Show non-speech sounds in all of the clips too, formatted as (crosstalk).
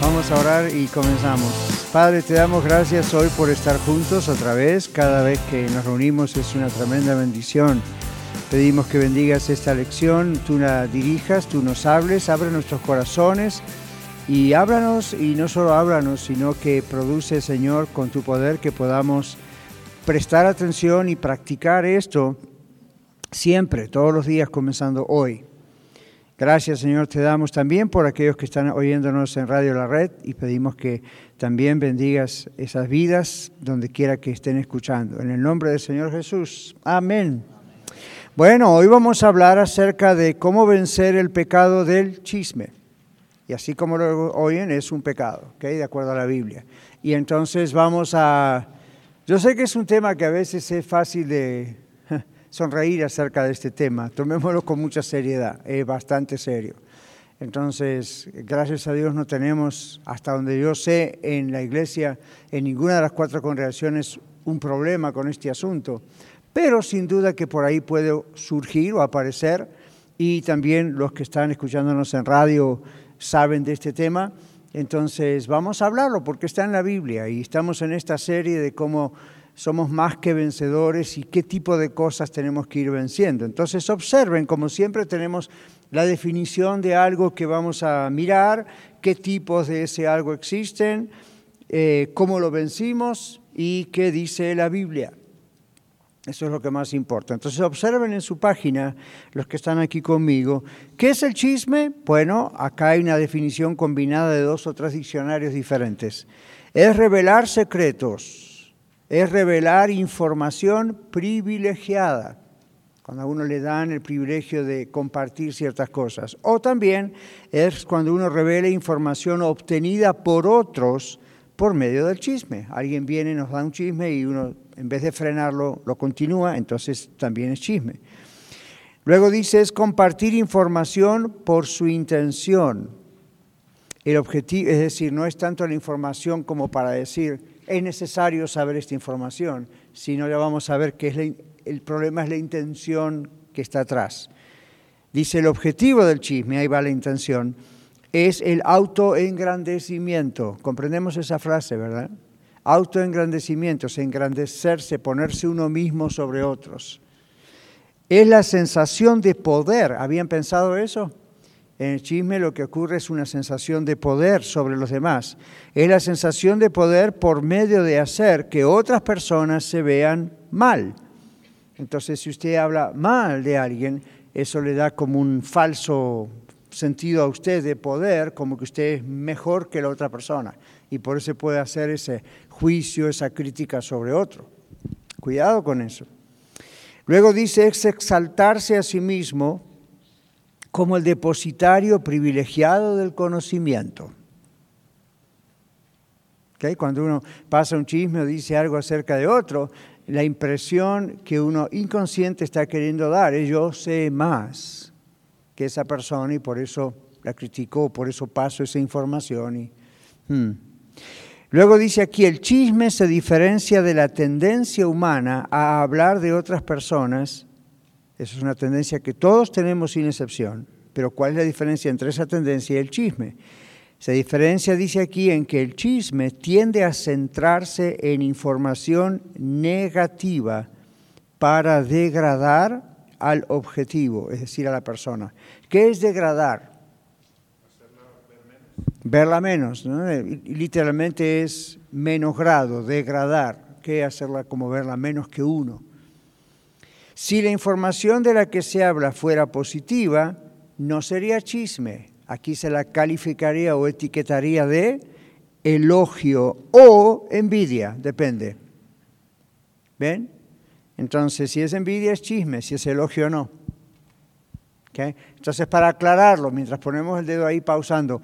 Vamos a orar y comenzamos. Padre, te damos gracias hoy por estar juntos otra vez. Cada vez que nos reunimos es una tremenda bendición. Pedimos que bendigas esta lección, tú la dirijas, tú nos hables, abre nuestros corazones y háblanos y no solo háblanos, sino que produce, Señor, con tu poder que podamos prestar atención y practicar esto siempre, todos los días, comenzando hoy. Gracias, Señor, te damos también por aquellos que están oyéndonos en Radio La Red y pedimos que también bendigas esas vidas donde quiera que estén escuchando. En el nombre del Señor Jesús. Amén. Bueno, hoy vamos a hablar acerca de cómo vencer el pecado del chisme. Y así como lo oyen, es un pecado, ¿ok? De acuerdo a la Biblia. Y entonces vamos a... Yo sé que es un tema que a veces es fácil de sonreír acerca de este tema. Tomémoslo con mucha seriedad, es bastante serio. Entonces, gracias a Dios no tenemos, hasta donde yo sé, en la iglesia, en ninguna de las cuatro congregaciones, un problema con este asunto. Pero sin duda que por ahí puede surgir o aparecer, y también los que están escuchándonos en radio saben de este tema. Entonces, vamos a hablarlo porque está en la Biblia y estamos en esta serie de cómo somos más que vencedores y qué tipo de cosas tenemos que ir venciendo. Entonces observen, como siempre tenemos la definición de algo que vamos a mirar, qué tipos de ese algo existen, eh, cómo lo vencimos y qué dice la Biblia. Eso es lo que más importa. Entonces observen en su página, los que están aquí conmigo, ¿qué es el chisme? Bueno, acá hay una definición combinada de dos o tres diccionarios diferentes. Es revelar secretos es revelar información privilegiada, cuando a uno le dan el privilegio de compartir ciertas cosas. O también es cuando uno revela información obtenida por otros por medio del chisme. Alguien viene, nos da un chisme y uno, en vez de frenarlo, lo continúa, entonces también es chisme. Luego dice, es compartir información por su intención. El objetivo, es decir, no es tanto la información como para decir, es necesario saber esta información, si no ya vamos a ver que es el problema es la intención que está atrás. Dice el objetivo del chisme, ahí va la intención, es el autoengrandecimiento. Comprendemos esa frase, ¿verdad? Autoengrandecimiento, es engrandecerse, ponerse uno mismo sobre otros. Es la sensación de poder. ¿Habían pensado eso? En el chisme lo que ocurre es una sensación de poder sobre los demás. Es la sensación de poder por medio de hacer que otras personas se vean mal. Entonces, si usted habla mal de alguien, eso le da como un falso sentido a usted de poder, como que usted es mejor que la otra persona. Y por eso puede hacer ese juicio, esa crítica sobre otro. Cuidado con eso. Luego dice, es exaltarse a sí mismo como el depositario privilegiado del conocimiento. Cuando uno pasa un chisme o dice algo acerca de otro, la impresión que uno inconsciente está queriendo dar es yo sé más que esa persona y por eso la criticó, por eso paso esa información. Y, hmm. Luego dice aquí, el chisme se diferencia de la tendencia humana a hablar de otras personas esa es una tendencia que todos tenemos sin excepción. Pero ¿cuál es la diferencia entre esa tendencia y el chisme? Esa diferencia dice aquí en que el chisme tiende a centrarse en información negativa para degradar al objetivo, es decir, a la persona. ¿Qué es degradar? Verla menos. Literalmente es menos grado, degradar. ¿Qué hacerla como verla menos que uno? Si la información de la que se habla fuera positiva, no sería chisme. Aquí se la calificaría o etiquetaría de elogio o envidia, depende. ¿Ven? Entonces, si es envidia es chisme, si es elogio no. Entonces, para aclararlo, mientras ponemos el dedo ahí pausando,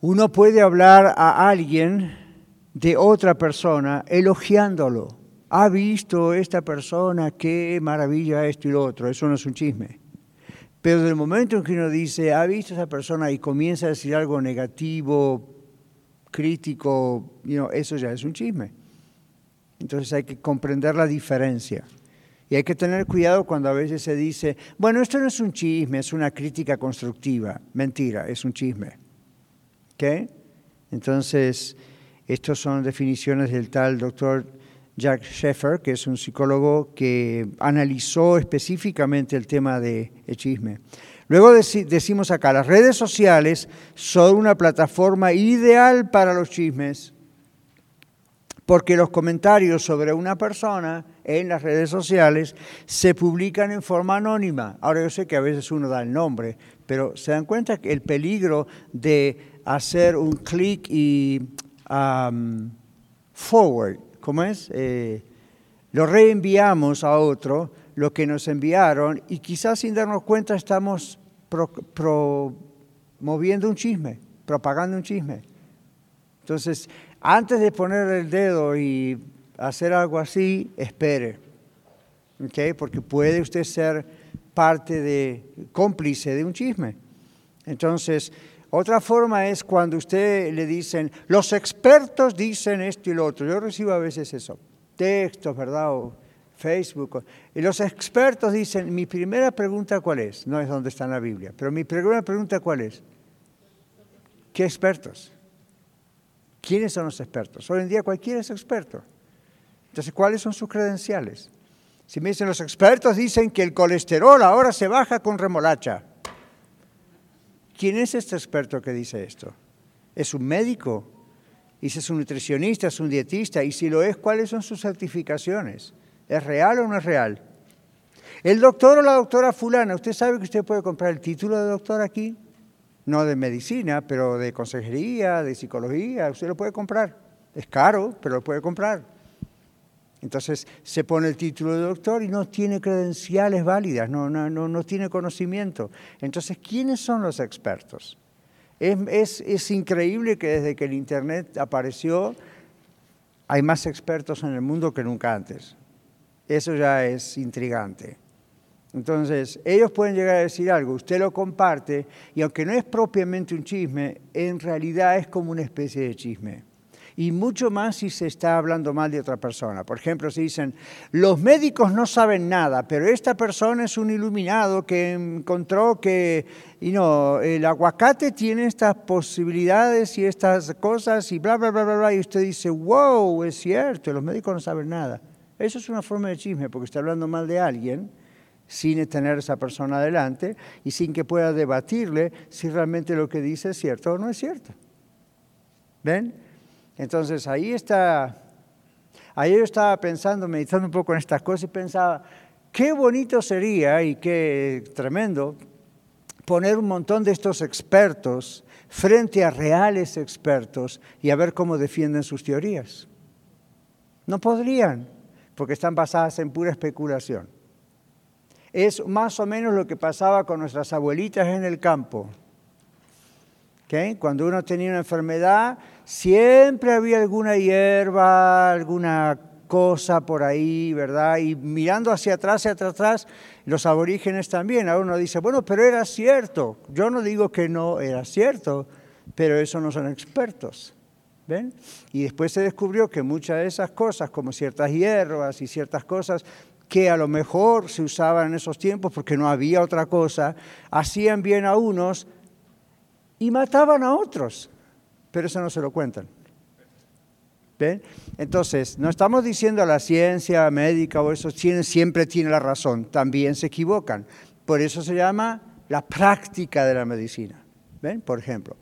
uno puede hablar a alguien de otra persona elogiándolo Ha visto esta persona, qué maravilla esto y lo otro. Eso no es un chisme. Pero del momento en que uno dice, ha visto esa persona y comienza a decir algo negativo, crítico, eso ya es un chisme. Entonces hay que comprender la diferencia. Y hay que tener cuidado cuando a veces se dice, bueno, esto no es un chisme, es una crítica constructiva. Mentira, es un chisme. ¿Ok? Entonces, estas son definiciones del tal doctor Jack Sheffer, que es un psicólogo que analizó específicamente el tema de chisme. Luego decimos acá, las redes sociales son una plataforma ideal para los chismes, porque los comentarios sobre una persona en las redes sociales se publican en forma anónima. Ahora yo sé que a veces uno da el nombre, pero se dan cuenta que el peligro de hacer un clic y um, forward, ¿cómo es? Eh, lo reenviamos a otro, lo que nos enviaron, y quizás sin darnos cuenta estamos promoviendo un chisme, propagando un chisme. Entonces, antes de poner el dedo y hacer algo así, espere, ¿okay? porque puede usted ser parte de, cómplice de un chisme. Entonces, otra forma es cuando usted le dicen, los expertos dicen esto y lo otro. Yo recibo a veces eso, textos, ¿verdad? O Facebook. Y los expertos dicen, mi primera pregunta cuál es, no es dónde está la Biblia, pero mi primera pregunta cuál es, ¿qué expertos? ¿Quiénes son los expertos? Hoy en día cualquiera es experto. Entonces, ¿cuáles son sus credenciales? Si me dicen los expertos dicen que el colesterol ahora se baja con remolacha. ¿Quién es este experto que dice esto? ¿Es un médico? ¿Y si es un nutricionista? ¿Es un dietista? Y si lo es, ¿cuáles son sus certificaciones? ¿Es real o no es real? El doctor o la doctora fulana, ¿usted sabe que usted puede comprar el título de doctor aquí? No de medicina, pero de consejería, de psicología, usted lo puede comprar. Es caro, pero lo puede comprar. Entonces se pone el título de doctor y no tiene credenciales válidas, no, no, no, no tiene conocimiento. Entonces, ¿quiénes son los expertos? Es, es, es increíble que desde que el Internet apareció hay más expertos en el mundo que nunca antes. Eso ya es intrigante. Entonces, ellos pueden llegar a decir algo, usted lo comparte, y aunque no es propiamente un chisme, en realidad es como una especie de chisme. Y mucho más si se está hablando mal de otra persona. Por ejemplo, si dicen, los médicos no saben nada, pero esta persona es un iluminado que encontró que el aguacate tiene estas posibilidades y estas cosas y bla, bla, bla, bla, bla. Y usted dice, wow, es cierto, los médicos no saben nada. Eso es una forma de chisme, porque está hablando mal de alguien sin tener a esa persona adelante y sin que pueda debatirle si realmente lo que dice es cierto o no es cierto. ¿Ven? Entonces ahí está, ahí yo estaba pensando, meditando un poco en estas cosas y pensaba, qué bonito sería y qué tremendo poner un montón de estos expertos frente a reales expertos y a ver cómo defienden sus teorías. No podrían porque están basadas en pura especulación. Es más o menos lo que pasaba con nuestras abuelitas en el campo. Cuando uno tenía una enfermedad, siempre había alguna hierba, alguna cosa por ahí, ¿verdad? Y mirando hacia atrás, hacia atrás, los aborígenes también. Ahora uno dice, bueno, pero era cierto. Yo no digo que no era cierto, pero eso no son expertos. ¿Ven? Y después se descubrió que muchas de esas cosas, como ciertas hierbas y ciertas cosas que a lo mejor se usaban en esos tiempos porque no había otra cosa, hacían bien a unos y mataban a otros. Pero eso no se lo cuentan. ¿Ven? Entonces, no estamos diciendo a la ciencia médica o eso siempre tiene la razón, también se equivocan. Por eso se llama la práctica de la medicina. ¿Ven? Por ejemplo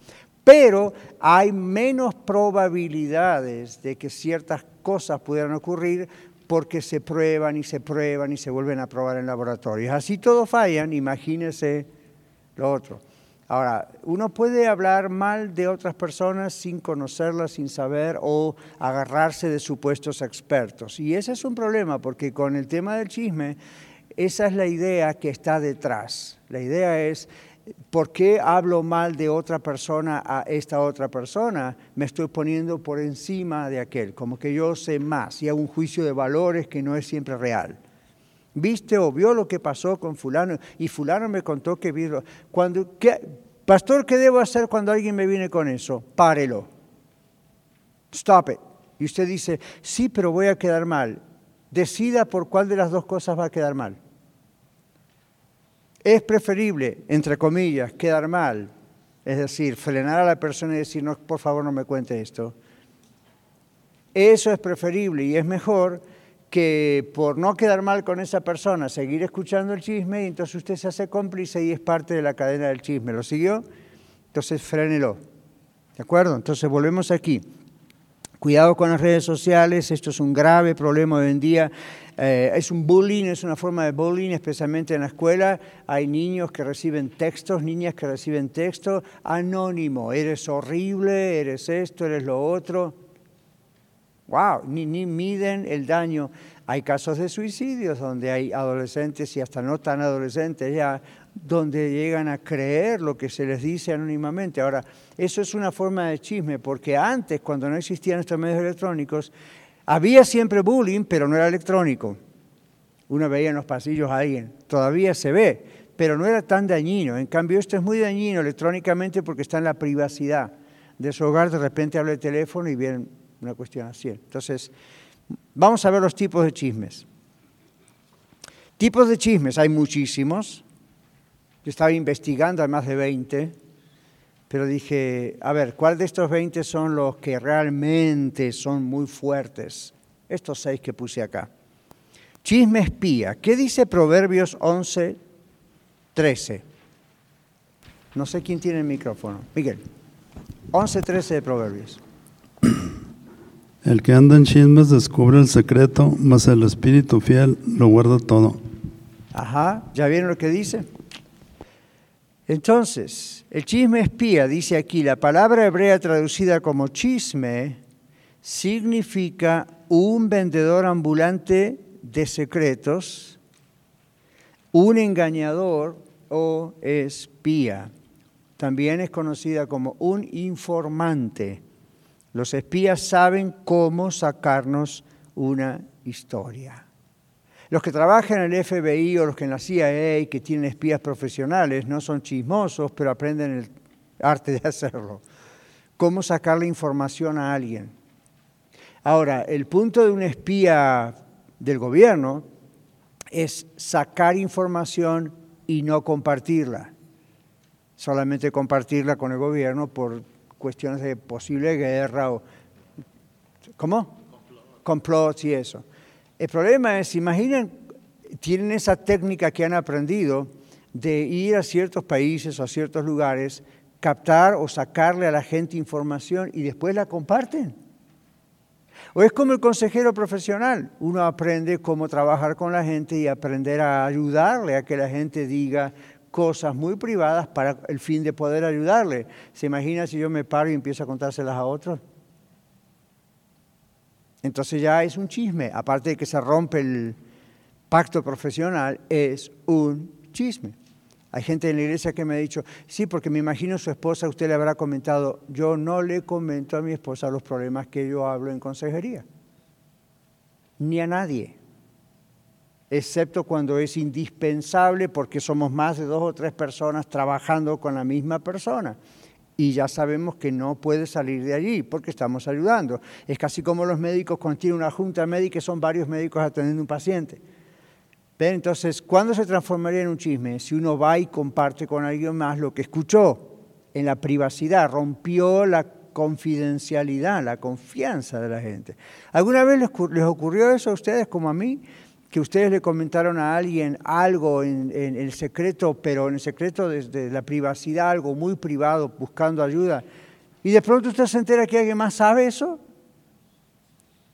pero hay menos probabilidades de que ciertas cosas pudieran ocurrir porque se prueban y se prueban y se vuelven a probar en laboratorios. Así todos fallan, imagínese lo otro. Ahora, uno puede hablar mal de otras personas sin conocerlas, sin saber o agarrarse de supuestos expertos. Y ese es un problema porque con el tema del chisme, esa es la idea que está detrás. La idea es ¿por qué hablo mal de otra persona a esta otra persona? Me estoy poniendo por encima de aquel, como que yo sé más y hago un juicio de valores que no es siempre real. ¿Viste o vio lo que pasó con fulano? Y fulano me contó que vio... Cuando, ¿qué, Pastor, ¿qué debo hacer cuando alguien me viene con eso? Párelo. Stop it. Y usted dice, sí, pero voy a quedar mal. Decida por cuál de las dos cosas va a quedar mal. Es preferible, entre comillas, quedar mal, es decir, frenar a la persona y decir, no, por favor no me cuente esto. Eso es preferible y es mejor que por no quedar mal con esa persona, seguir escuchando el chisme y entonces usted se hace cómplice y es parte de la cadena del chisme. ¿Lo siguió? Entonces frénelo. ¿De acuerdo? Entonces volvemos aquí. Cuidado con las redes sociales, esto es un grave problema hoy en día. Eh, es un bullying, es una forma de bullying, especialmente en la escuela. Hay niños que reciben textos, niñas que reciben textos anónimo. Eres horrible, eres esto, eres lo otro. Wow, ni, ni miden el daño. Hay casos de suicidios donde hay adolescentes y hasta no tan adolescentes ya, donde llegan a creer lo que se les dice anónimamente. Ahora, eso es una forma de chisme, porque antes, cuando no existían estos medios electrónicos, había siempre bullying, pero no era electrónico. Uno veía en los pasillos a alguien, todavía se ve, pero no era tan dañino. En cambio, esto es muy dañino electrónicamente porque está en la privacidad de su hogar. De repente habla el teléfono y viene una cuestión así. Entonces, vamos a ver los tipos de chismes. Tipos de chismes, hay muchísimos. Yo estaba investigando, hay más de 20, pero dije, a ver, ¿cuál de estos 20 son los que realmente son muy fuertes? Estos seis que puse acá. Chisme espía. ¿Qué dice Proverbios 11, 13? No sé quién tiene el micrófono. Miguel. 11, 13 de Proverbios. El que anda en chismes descubre el secreto, mas el espíritu fiel lo guarda todo. Ajá, ¿ya vieron lo que dice? Entonces, el chisme espía, dice aquí, la palabra hebrea traducida como chisme significa un vendedor ambulante de secretos, un engañador o espía. También es conocida como un informante. Los espías saben cómo sacarnos una historia. Los que trabajan en el FBI o los que en la CIA que tienen espías profesionales no son chismosos, pero aprenden el arte de hacerlo. Cómo sacarle información a alguien. Ahora, el punto de un espía del gobierno es sacar información y no compartirla. Solamente compartirla con el gobierno por cuestiones de posible guerra o... ¿Cómo? Complots y eso. El problema es, imaginen, tienen esa técnica que han aprendido de ir a ciertos países o a ciertos lugares, captar o sacarle a la gente información y después la comparten. O es como el consejero profesional, uno aprende cómo trabajar con la gente y aprender a ayudarle a que la gente diga cosas muy privadas para el fin de poder ayudarle. ¿Se imagina si yo me paro y empiezo a contárselas a otros? Entonces ya es un chisme, aparte de que se rompe el pacto profesional, es un chisme. Hay gente en la iglesia que me ha dicho, sí, porque me imagino su esposa, usted le habrá comentado, yo no le comento a mi esposa los problemas que yo hablo en consejería, ni a nadie, excepto cuando es indispensable porque somos más de dos o tres personas trabajando con la misma persona y ya sabemos que no puede salir de allí porque estamos ayudando. Es casi como los médicos cuando tienen una junta médica son varios médicos atendiendo un paciente. Entonces, ¿cuándo se transformaría en un chisme? Si uno va y comparte con alguien más lo que escuchó en la privacidad, rompió la confidencialidad, la confianza de la gente. ¿Alguna vez les ocurrió eso a ustedes como a mí? Que ustedes le comentaron a alguien algo en, el secreto, pero en el secreto desde la privacidad, algo muy privado, buscando ayuda, y de pronto usted se entera que alguien más sabe eso.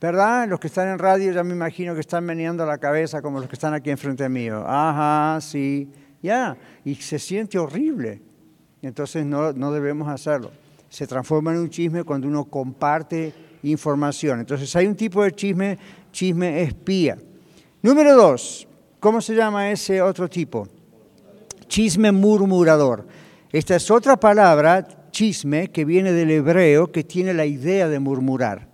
¿Verdad? Los que están en radio ya me imagino que están meneando la cabeza como los que están aquí enfrente mío. Ajá, sí, ya. Y se siente horrible. Entonces no, no debemos hacerlo. Se transforma en un chisme cuando uno comparte información. Entonces hay un tipo de chisme, chisme espía. Número dos, ¿cómo se llama ese otro tipo? Chisme murmurador. Esta es otra palabra, chisme, que viene del hebreo, que tiene la idea de murmurar.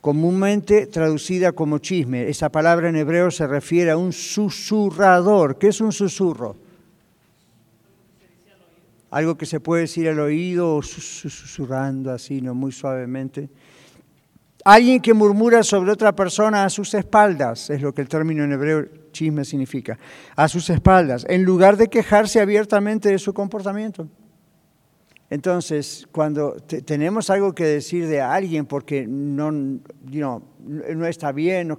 Comúnmente traducida como chisme. Esa palabra en hebreo se refiere a un susurrador. ¿Qué es un susurro? Algo que se puede decir al oído o susurrando así, no muy suavemente. Alguien que murmura sobre otra persona a sus espaldas, es lo que el término en hebreo chisme significa, a sus espaldas, en lugar de quejarse abiertamente de su comportamiento. Entonces, cuando tenemos algo que decir de alguien porque no, no está bien,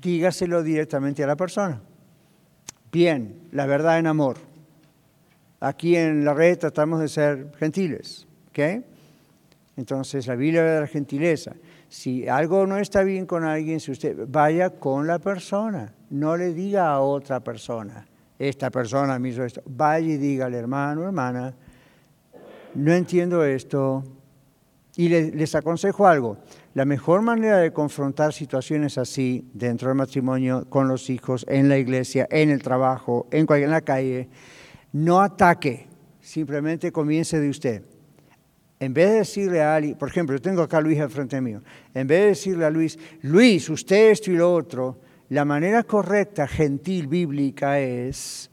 dígaselo directamente a la persona. Bien, la verdad en amor. Aquí en la red tratamos de ser gentiles, ¿ok? Entonces, la Biblia de la gentileza. Si algo no está bien con alguien, si usted vaya con la persona, no le diga a otra persona, esta persona me hizo esto, vaya y dígale, hermano, hermana, no entiendo esto. Y les, aconsejo algo, la mejor manera de confrontar situaciones así dentro del matrimonio, con los hijos, en la iglesia, en el trabajo, en, en la calle, no ataque, simplemente comience de usted en vez de decirle a alguien, por ejemplo, yo tengo acá a Luis al frente mío, en vez de decirle a Luis, Luis, usted esto y lo otro, la manera correcta, gentil, bíblica es,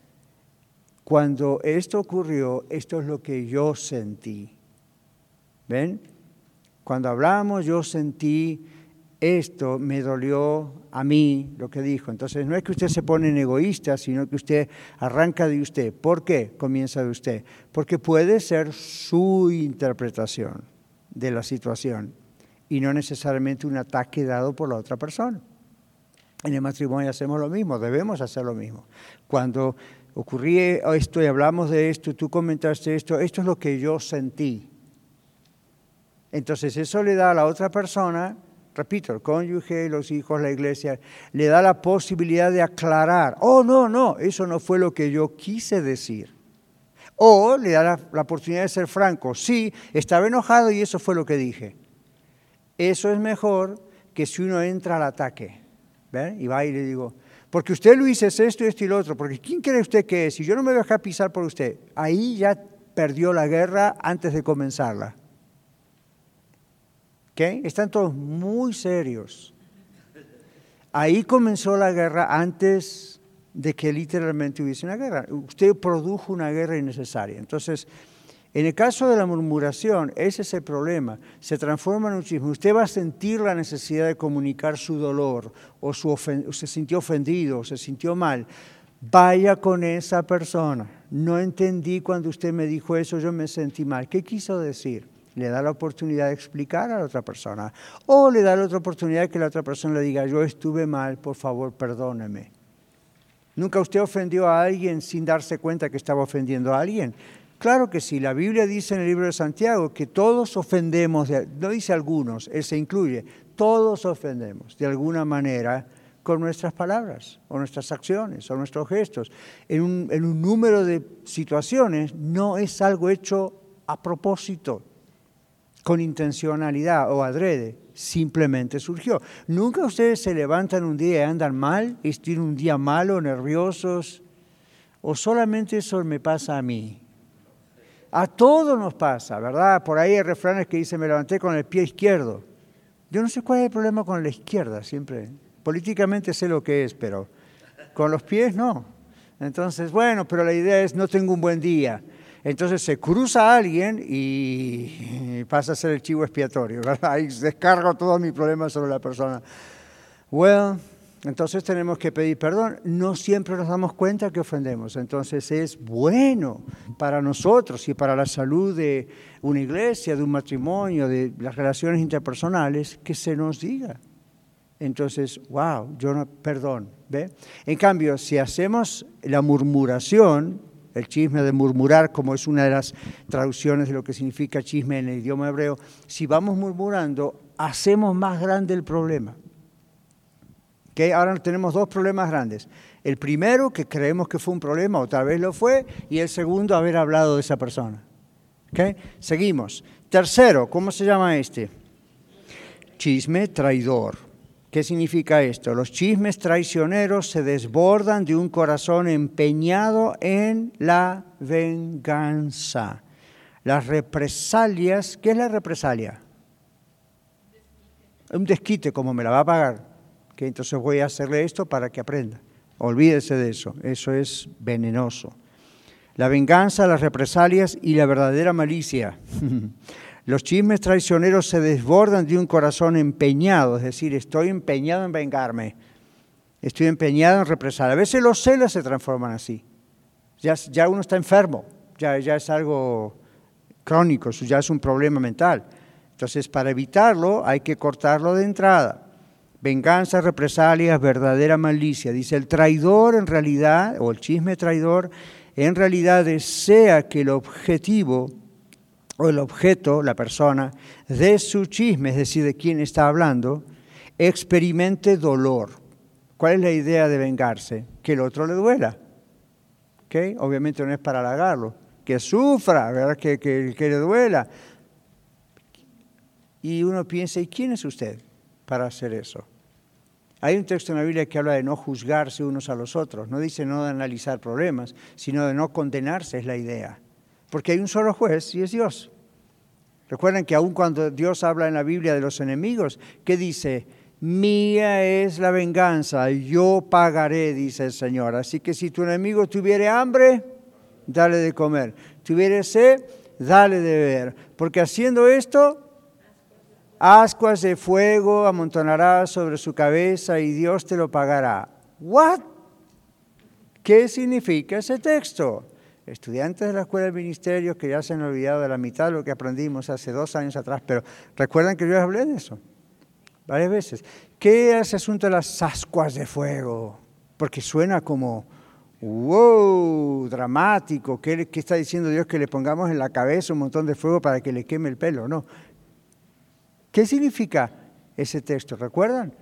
cuando esto ocurrió, esto es lo que yo sentí. ¿Ven? Cuando hablamos, yo sentí esto me dolió a mí lo que dijo. Entonces no es que usted se pone en egoísta, sino que usted arranca de usted. ¿Por qué comienza de usted? Porque puede ser su interpretación de la situación y no necesariamente un ataque dado por la otra persona. En el matrimonio hacemos lo mismo, debemos hacer lo mismo. Cuando ocurrió esto y hablamos de esto, tú comentaste esto, esto es lo que yo sentí. Entonces eso le da a la otra persona repito, el cónyuge, los hijos, la iglesia, le da la posibilidad de aclarar, oh, no, no, eso no fue lo que yo quise decir. O le da la, oportunidad de ser franco, sí, estaba enojado y eso fue lo que dije. Eso es mejor que si uno entra al ataque. ¿ven? Y va y le digo, porque usted lo hizo esto, esto y lo otro, porque ¿quién cree usted que es? Si yo no me voy a dejar pisar por usted, ahí ya perdió la guerra antes de comenzarla. Están todos muy serios. Ahí comenzó la guerra antes de que literalmente hubiese una guerra. Usted produjo una guerra innecesaria. Entonces, en el caso de la murmuración, ese es el problema. Se transforma en un chisme. Usted va a sentir la necesidad de comunicar su dolor, o, su o se sintió ofendido, o se sintió mal. Vaya con esa persona. No entendí cuando usted me dijo eso, yo me sentí mal. ¿Qué quiso decir? Le da la oportunidad de explicar a la otra persona. O le da la otra oportunidad de que la otra persona le diga, yo estuve mal, por favor, perdóneme. ¿Nunca usted ofendió a alguien sin darse cuenta que estaba ofendiendo a alguien? Claro que sí, la Biblia dice en el libro de Santiago que todos ofendemos, no dice algunos, él se incluye, todos ofendemos de alguna manera con nuestras palabras o nuestras acciones o nuestros gestos. En un, en un número de situaciones no es algo hecho a propósito con intencionalidad o adrede, simplemente surgió. Nunca ustedes se levantan un día y andan mal, y tienen un día malo, nerviosos, o solamente eso me pasa a mí. A todos nos pasa, ¿verdad? Por ahí hay refranes que dicen, me levanté con el pie izquierdo. Yo no sé cuál es el problema con la izquierda, siempre. Políticamente sé lo que es, pero con los pies no. Entonces, bueno, pero la idea es, no tengo un buen día. Entonces se cruza a alguien y pasa a ser el chivo expiatorio, ¿verdad? (laughs) Ahí descargo todos mis problemas sobre la persona. Well, entonces tenemos que pedir perdón. No siempre nos damos cuenta que ofendemos. Entonces es bueno para nosotros y para la salud de una iglesia, de un matrimonio, de las relaciones interpersonales, que se nos diga. Entonces, wow, yo no, perdón, ¿ve? En cambio, si hacemos la murmuración, el chisme de murmurar, como es una de las traducciones de lo que significa chisme en el idioma hebreo, si vamos murmurando, hacemos más grande el problema. Ahora tenemos dos problemas grandes. El primero, que creemos que fue un problema, o tal vez lo fue, y el segundo, haber hablado de esa persona. Seguimos. Tercero, ¿cómo se llama este? Chisme traidor. ¿Qué significa esto? Los chismes traicioneros se desbordan de un corazón empeñado en la venganza. Las represalias, ¿qué es la represalia? Un desquite, como me la va a pagar. Que entonces voy a hacerle esto para que aprenda. Olvídese de eso, eso es venenoso. La venganza, las represalias y la verdadera malicia. (laughs) Los chismes traicioneros se desbordan de un corazón empeñado, es decir, estoy empeñado en vengarme, estoy empeñado en represar. A veces los celos se transforman así. Ya, uno está enfermo, ya, ya es algo crónico, ya es un problema mental. Entonces, para evitarlo hay que cortarlo de entrada. Venganza, represalias, verdadera malicia. Dice, el traidor en realidad, o el chisme traidor, en realidad desea que el objetivo o el objeto, la persona, de su chisme, es decir, de quien está hablando, experimente dolor. ¿Cuál es la idea de vengarse? Que el otro le duela. ¿Okay? Obviamente no es para halagarlo, que sufra, ¿verdad? Que, que, que le duela. Y uno piensa, ¿y quién es usted para hacer eso? Hay un texto en la Biblia que habla de no juzgarse unos a los otros. No dice no de analizar problemas, sino de no condenarse, es la idea porque hay un solo juez y es Dios. Recuerden que aun cuando Dios habla en la Biblia de los enemigos, ¿qué dice? Mía es la venganza, yo pagaré, dice el Señor. Así que si tu enemigo tuviere hambre, dale de comer. Tuviere sed, dale de beber. Porque haciendo esto, ascuas de fuego amontonará sobre su cabeza y Dios te lo pagará. ¿What? ¿Qué significa ese texto? Estudiantes de la Escuela de Ministerios que ya se han olvidado de la mitad de lo que aprendimos hace dos años atrás, pero recuerdan que yo les hablé de eso varias veces. ¿Qué es ese asunto de las ascuas de fuego? Porque suena como, wow, dramático. ¿Qué, ¿Qué, está diciendo Dios que le pongamos en la cabeza un montón de fuego para que le queme el pelo? No. ¿Qué significa ese texto? ¿Recuerdan?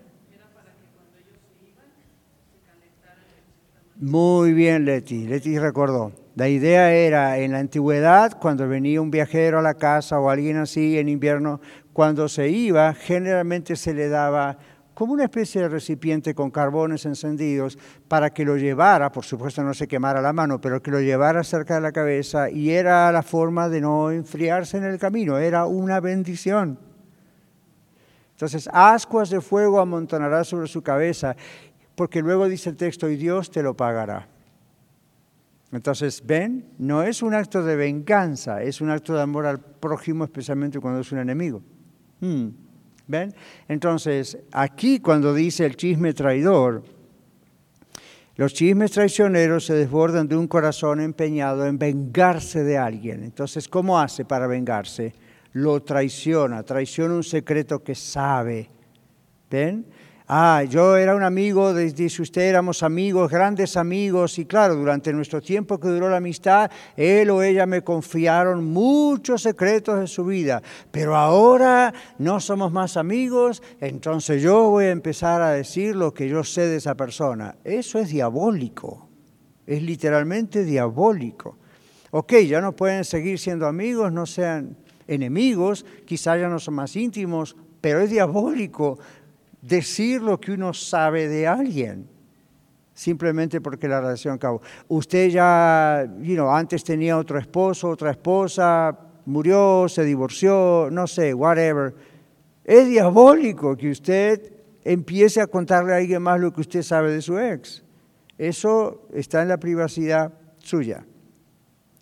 Muy bien, Leti. Leti recordó. La idea era en la antigüedad, cuando venía un viajero a la casa o alguien así en invierno, cuando se iba, generalmente se le daba como una especie de recipiente con carbones encendidos para que lo llevara, por supuesto no se quemara la mano, pero que lo llevara cerca de la cabeza y era la forma de no enfriarse en el camino, era una bendición. Entonces, ascuas de fuego amontonará sobre su cabeza, porque luego dice el texto, y Dios te lo pagará. Entonces, ven, no es un acto de venganza, es un acto de amor al prójimo, especialmente cuando es un enemigo. Hmm, ¿Ven? Entonces, aquí cuando dice el chisme traidor, los chismes traicioneros se desbordan de un corazón empeñado en vengarse de alguien. Entonces, ¿cómo hace para vengarse? Lo traiciona, traiciona un secreto que sabe. ¿Ven? Ah, yo era un amigo, dice usted, éramos amigos, grandes amigos, y claro, durante nuestro tiempo que duró la amistad, él o ella me confiaron muchos secretos de su vida, pero ahora no somos más amigos, entonces yo voy a empezar a decir lo que yo sé de esa persona. Eso es diabólico, es literalmente diabólico. Ok, ya no pueden seguir siendo amigos, no sean enemigos, quizás ya no son más íntimos, pero es diabólico decir lo que uno sabe de alguien, simplemente porque la relación acabó. Usted ya, you antes tenía otro esposo, otra esposa, murió, se divorció, no sé, whatever. Es diabólico que usted empiece a contarle a alguien más lo que usted sabe de su ex. Eso está en la privacidad suya.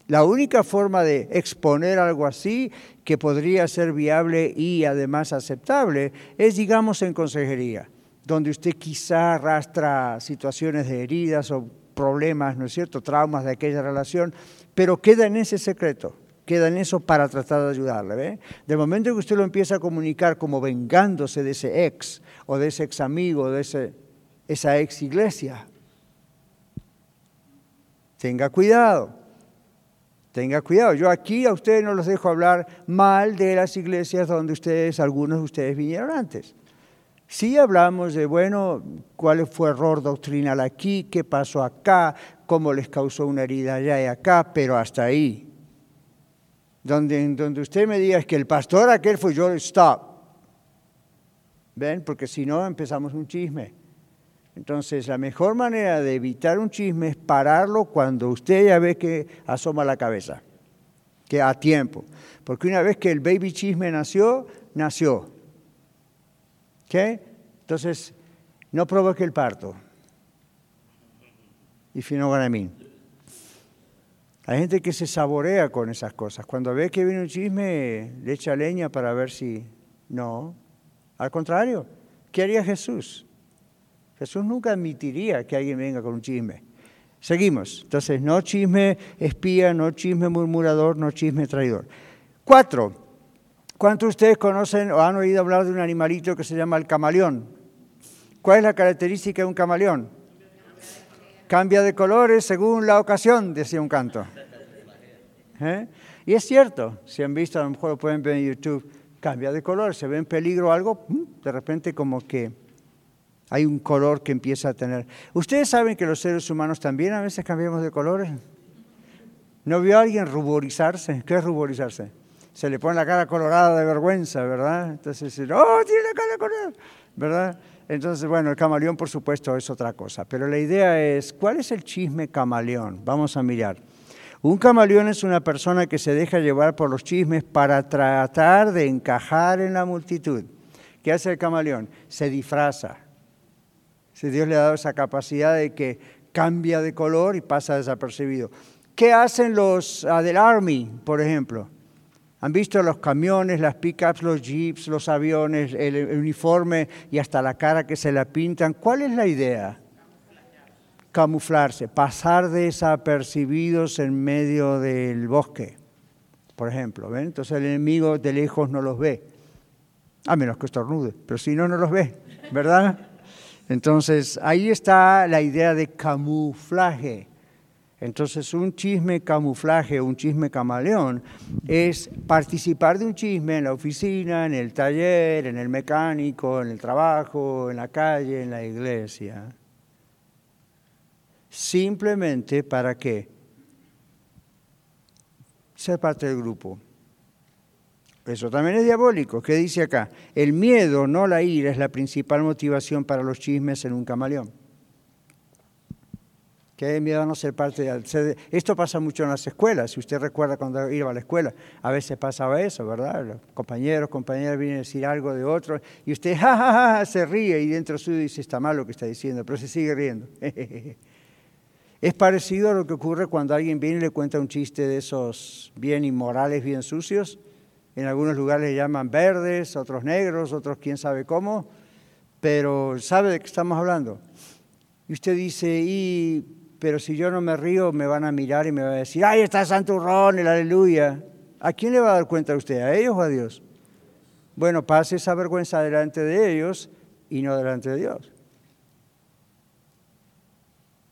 La única forma de exponer algo así que podría ser viable y además aceptable es, digamos, en consejería, donde usted quizá arrastra situaciones de heridas o problemas, ¿no es cierto?, traumas de aquella relación, pero queda en ese secreto, queda en eso para tratar de ayudarle. ¿ve? De momento que usted lo empieza a comunicar como vengándose de ese ex o de ese ex amigo, de ese, esa ex iglesia, tenga cuidado Tenga cuidado, yo aquí a ustedes no los dejo hablar mal de las iglesias donde ustedes, algunos de ustedes vinieron antes. Sí hablamos de, bueno, cuál fue error doctrinal aquí, qué pasó acá, cómo les causó una herida allá y acá, pero hasta ahí. Donde, donde usted me diga que el pastor aquel fue yo, stop. ¿Ven? Porque si no empezamos un chisme. Entonces, la mejor manera de evitar un chisme es pararlo cuando usted ya ve que asoma la cabeza, que a tiempo. Porque una vez que el baby chisme nació, nació. ¿Ok? Entonces, no provoque el parto. Y I Hay gente que se saborea con esas cosas. Cuando ve que viene un chisme, le echa leña para ver si... No, al contrario, ¿qué haría Jesús? Jesús nunca admitiría que alguien venga con un chisme. Seguimos. Entonces, no chisme espía, no chisme murmurador, no chisme traidor. Cuatro. ¿Cuántos de ustedes conocen o han oído hablar de un animalito que se llama el camaleón? ¿Cuál es la característica de un camaleón? Cambia de colores según la ocasión, decía un canto. ¿Eh? Y es cierto, si han visto, a lo mejor lo pueden ver en YouTube, cambia de color, se ve en peligro algo, de repente como que hay un color que empieza a tener. Ustedes saben que los seres humanos también a veces cambiamos de colores. ¿No vio a alguien ruborizarse? ¿Qué es ruborizarse? Se le pone la cara colorada de vergüenza, ¿verdad? Entonces, ¡oh, tiene la cara colorada! ¿Verdad? Entonces, bueno, el camaleón, por supuesto, es otra cosa. Pero la idea es, ¿cuál es el chisme camaleón? Vamos a mirar. Un camaleón es una persona que se deja llevar por los chismes para tratar de encajar en la multitud. ¿Qué hace el camaleón? Se disfraza. Si Dios le ha dado esa capacidad de que cambia de color y pasa desapercibido. ¿Qué hacen los uh, del Army, por ejemplo? ¿Han visto los camiones, las pickups, los jeeps, los aviones, el, uniforme y hasta la cara que se la pintan? ¿Cuál es la idea? Camuflarse, pasar desapercibidos en medio del bosque, por ejemplo. ¿ven? Entonces el enemigo de lejos no los ve, a menos que estornude, pero si no, no los ve, ¿verdad? Entonces, ahí está la idea de camuflaje. Entonces, un chisme camuflaje, un chisme camaleón, es participar de un chisme en la oficina, en el taller, en el mecánico, en el trabajo, en la calle, en la iglesia. Simplemente para qué? Ser parte del grupo. Eso también es diabólico. ¿Qué dice acá? El miedo, no la ira, es la principal motivación para los chismes en un camaleón. Que miedo a no ser parte de... Esto pasa mucho en las escuelas. Si usted recuerda cuando iba a la escuela, a veces pasaba eso, ¿verdad? Los compañeros, compañeras vienen a decir algo de otro y usted (laughs) ja, se ríe y dentro suyo dice, está mal lo que está diciendo, pero se sigue riendo. (laughs) es parecido a lo que ocurre cuando alguien viene y le cuenta un chiste de esos bien inmorales, bien sucios en algunos lugares le llaman verdes, otros negros, otros quién sabe cómo, pero sabe de qué estamos hablando. Y usted dice, pero si yo no me río, me van a mirar y me van a decir, ¡ay, está Santurrón, el aleluya! ¿A quién le va a dar cuenta usted? ¿A ellos o a Dios? Bueno, pase esa vergüenza delante de ellos y no delante de Dios.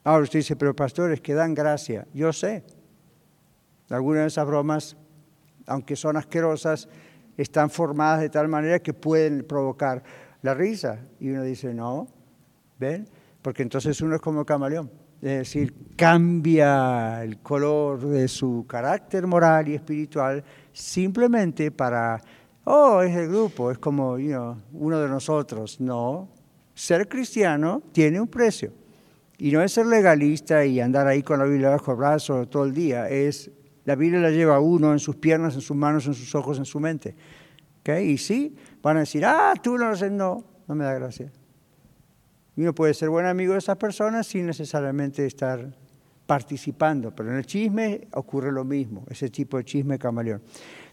Ahora usted dice, pero pastores, que dan gracia. Yo sé. Algunas de esas bromas aunque son asquerosas, están formadas de tal manera que pueden provocar la risa. Y uno dice, no, ¿ven? Porque entonces uno es como camaleón. Es decir, cambia el color de su carácter moral y espiritual simplemente para, oh, es el grupo, es como uno de nosotros. No, ser cristiano tiene un precio. Y no es ser legalista y andar ahí con la Biblia bajo el brazo todo el día, es la Biblia la lleva uno en sus piernas, en sus manos, en sus ojos, en su mente. Y sí, van a decir, ah, tú no lo sé. No, no me da gracia. Uno puede ser buen amigo de esas personas sin necesariamente estar participando, pero en el chisme ocurre lo mismo, ese tipo de chisme camaleón.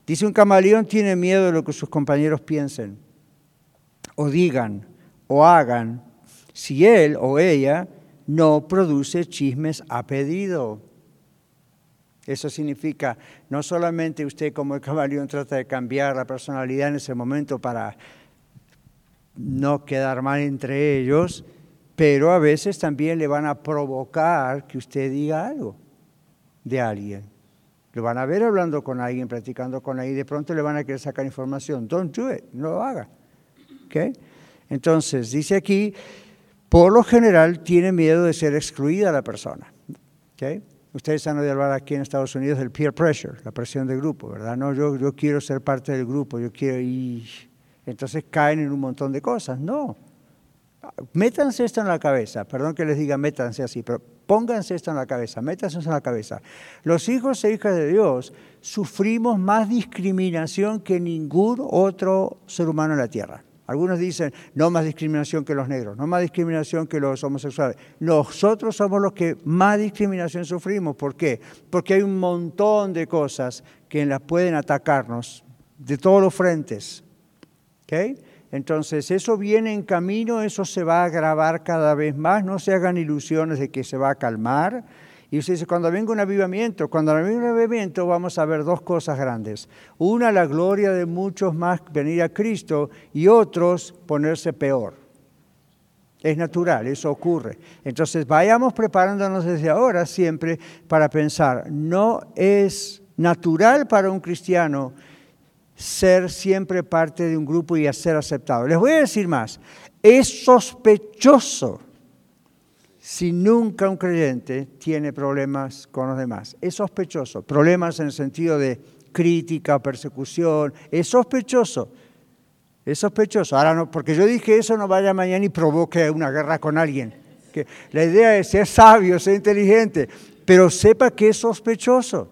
Dice un camaleón tiene miedo de lo que sus compañeros piensen, o digan, o hagan, si él o ella no produce chismes a pedido. Eso significa no solamente usted como el camaleón trata de cambiar la personalidad en ese momento para no quedar mal entre ellos, pero a veces también le van a provocar que usted diga algo de alguien. Lo van a ver hablando con alguien, practicando con alguien, de pronto le van a querer sacar información. Don't do it, no lo haga. ¿Okay? Entonces, dice aquí, por lo general tiene miedo de ser excluida la persona. ¿Okay? Ustedes han oído hablar aquí en Estados Unidos del peer pressure, la presión del grupo, ¿verdad? No, yo, yo quiero ser parte del grupo, yo quiero ir. entonces caen en un montón de cosas. No. Métanse esto en la cabeza, perdón que les diga métanse así, pero pónganse esto en la cabeza, métanse esto en la cabeza. Los hijos e hijas de Dios sufrimos más discriminación que ningún otro ser humano en la tierra. Algunos dicen, no más discriminación que los negros, no más discriminación que los homosexuales. Nosotros somos los que más discriminación sufrimos. ¿Por qué? Porque hay un montón de cosas que las pueden atacarnos de todos los frentes. Entonces, eso viene en camino, eso se va a agravar cada vez más. No se hagan ilusiones de que se va a calmar y usted dice, cuando venga un avivamiento, cuando venga un avivamiento vamos a ver dos cosas grandes. Una, la gloria de muchos más venir a Cristo y otros ponerse peor. Es natural, eso ocurre. Entonces vayamos preparándonos desde ahora siempre para pensar, no es natural para un cristiano ser siempre parte de un grupo y ser aceptado. Les voy a decir más, es sospechoso si nunca un creyente tiene problemas con los demás. Es sospechoso. Problemas en el sentido de crítica, persecución. Es sospechoso. Es sospechoso. Ahora no, porque yo dije eso, no vaya mañana y provoque una guerra con alguien. Que la idea es ser sabio, ser inteligente, pero sepa que es sospechoso.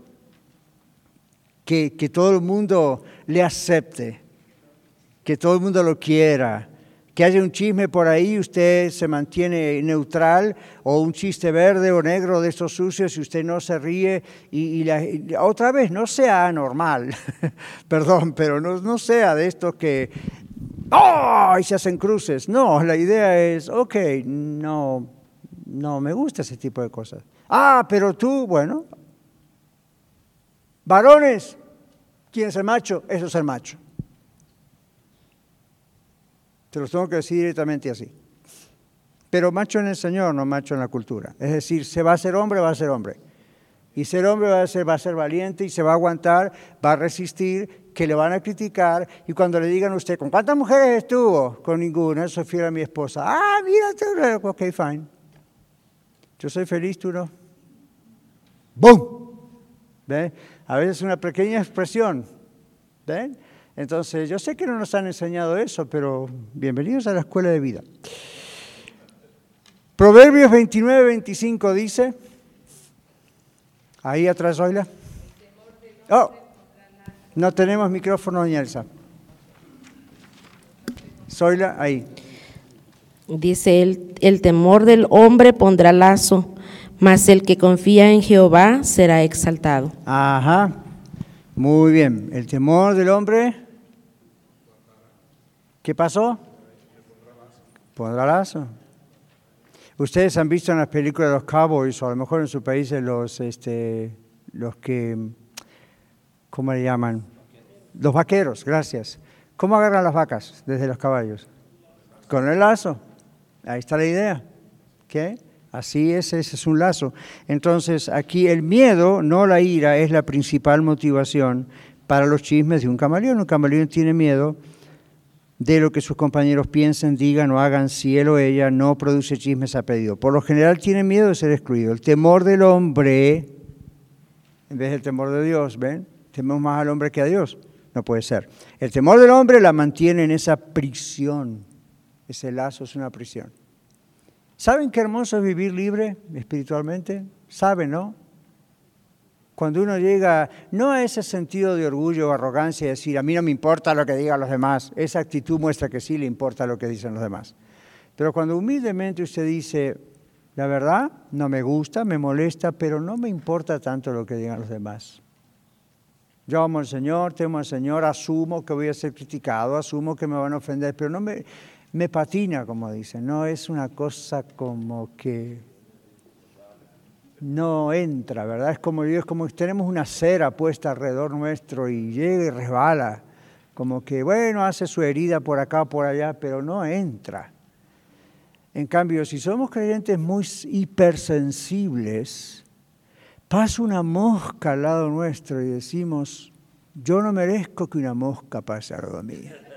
Que, que todo el mundo le acepte, que todo el mundo lo quiera, que haya un chisme por ahí, usted se mantiene neutral, o un chiste verde o negro de estos sucios y usted no se ríe, y, otra vez, no sea anormal, (laughs) perdón, pero no, no sea de estos que, ¡oh! y se hacen cruces. No, la idea es, ok, no, no me gusta ese tipo de cosas. Ah, pero tú, bueno, varones, ¿quién es el macho? Eso es el macho. Te los tengo que decir directamente así. Pero macho en el Señor, no macho en la cultura. Es decir, se va a ser hombre, va a ser hombre. Y ser hombre va a ser, va a ser valiente y se va a aguantar, va a resistir, que le van a criticar. Y cuando le digan a usted, ¿con cuántas mujeres estuvo? Con ninguna, eso fiel a mi esposa. Ah, mira, tú, ok, fine. Yo soy feliz, tú no. ¡Bum! ¿Ven? A veces una pequeña expresión. ¿Ven? Entonces, yo sé que no nos han enseñado eso, pero bienvenidos a la escuela de vida. Proverbios 29, 25 dice, ahí atrás, oíla. Oh, no tenemos micrófono, doña Elsa. Zoila, ahí. Dice, el, el temor del hombre pondrá lazo, mas el que confía en Jehová será exaltado. Ajá, muy bien. El temor del hombre ¿Qué pasó? Pondrá lazo. Ustedes han visto en las películas de los cowboys, o a lo mejor en su país los, este, los que, ¿cómo le llaman? Los vaqueros, gracias. ¿Cómo agarran las vacas desde los caballos? Con el lazo. Ahí está la idea. ¿Qué? Así es, ese es un lazo. Entonces, aquí el miedo, no la ira, es la principal motivación para los chismes de un camaleón. Un camaleón tiene miedo de lo que sus compañeros piensen, digan o hagan si él o ella no produce chismes a pedido. Por lo general tiene miedo de ser excluido. El temor del hombre, en vez del temor de Dios, ¿ven? Tememos más al hombre que a Dios. No puede ser. El temor del hombre la mantiene en esa prisión. Ese lazo es una prisión. ¿Saben qué hermoso es vivir libre espiritualmente? ¿Saben, no? cuando uno llega no a ese sentido de orgullo o arrogancia y decir, a mí no me importa lo que digan los demás, esa actitud muestra que sí le importa lo que dicen los demás. Pero cuando humildemente usted dice, la verdad, no me gusta, me molesta, pero no me importa tanto lo que digan los demás. Yo amo al Señor, temo al Señor, asumo que voy a ser criticado, asumo que me van a ofender, pero no me, me patina, como dicen, no es una cosa como que no entra, ¿verdad? Es como, es como tenemos una cera puesta alrededor nuestro y llega y resbala, como que, bueno, hace su herida por acá, por allá, pero no entra. En cambio, si somos creyentes muy hipersensibles, pasa una mosca al lado nuestro y decimos, yo no merezco que una mosca pase al lado mío.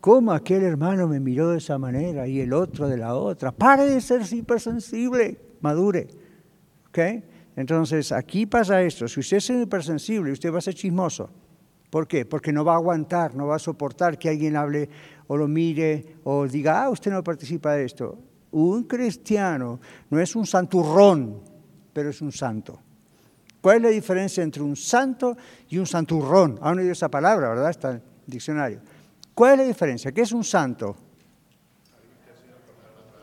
¿Cómo aquel hermano me miró de esa manera y el otro de la otra? Pare de ser hipersensible, madure. Entonces, aquí pasa esto. Si usted es hipersensible, usted va a ser chismoso. ¿Por qué? Porque no va a aguantar, no va a soportar que alguien hable o lo mire o diga, ah, usted no participa de esto. Un cristiano no es un santurrón, pero es un santo. ¿Cuál es la diferencia entre un santo y un santurrón? Han oído esa palabra, ¿verdad? Está en el diccionario. ¿Cuál es la diferencia? ¿Qué es un santo?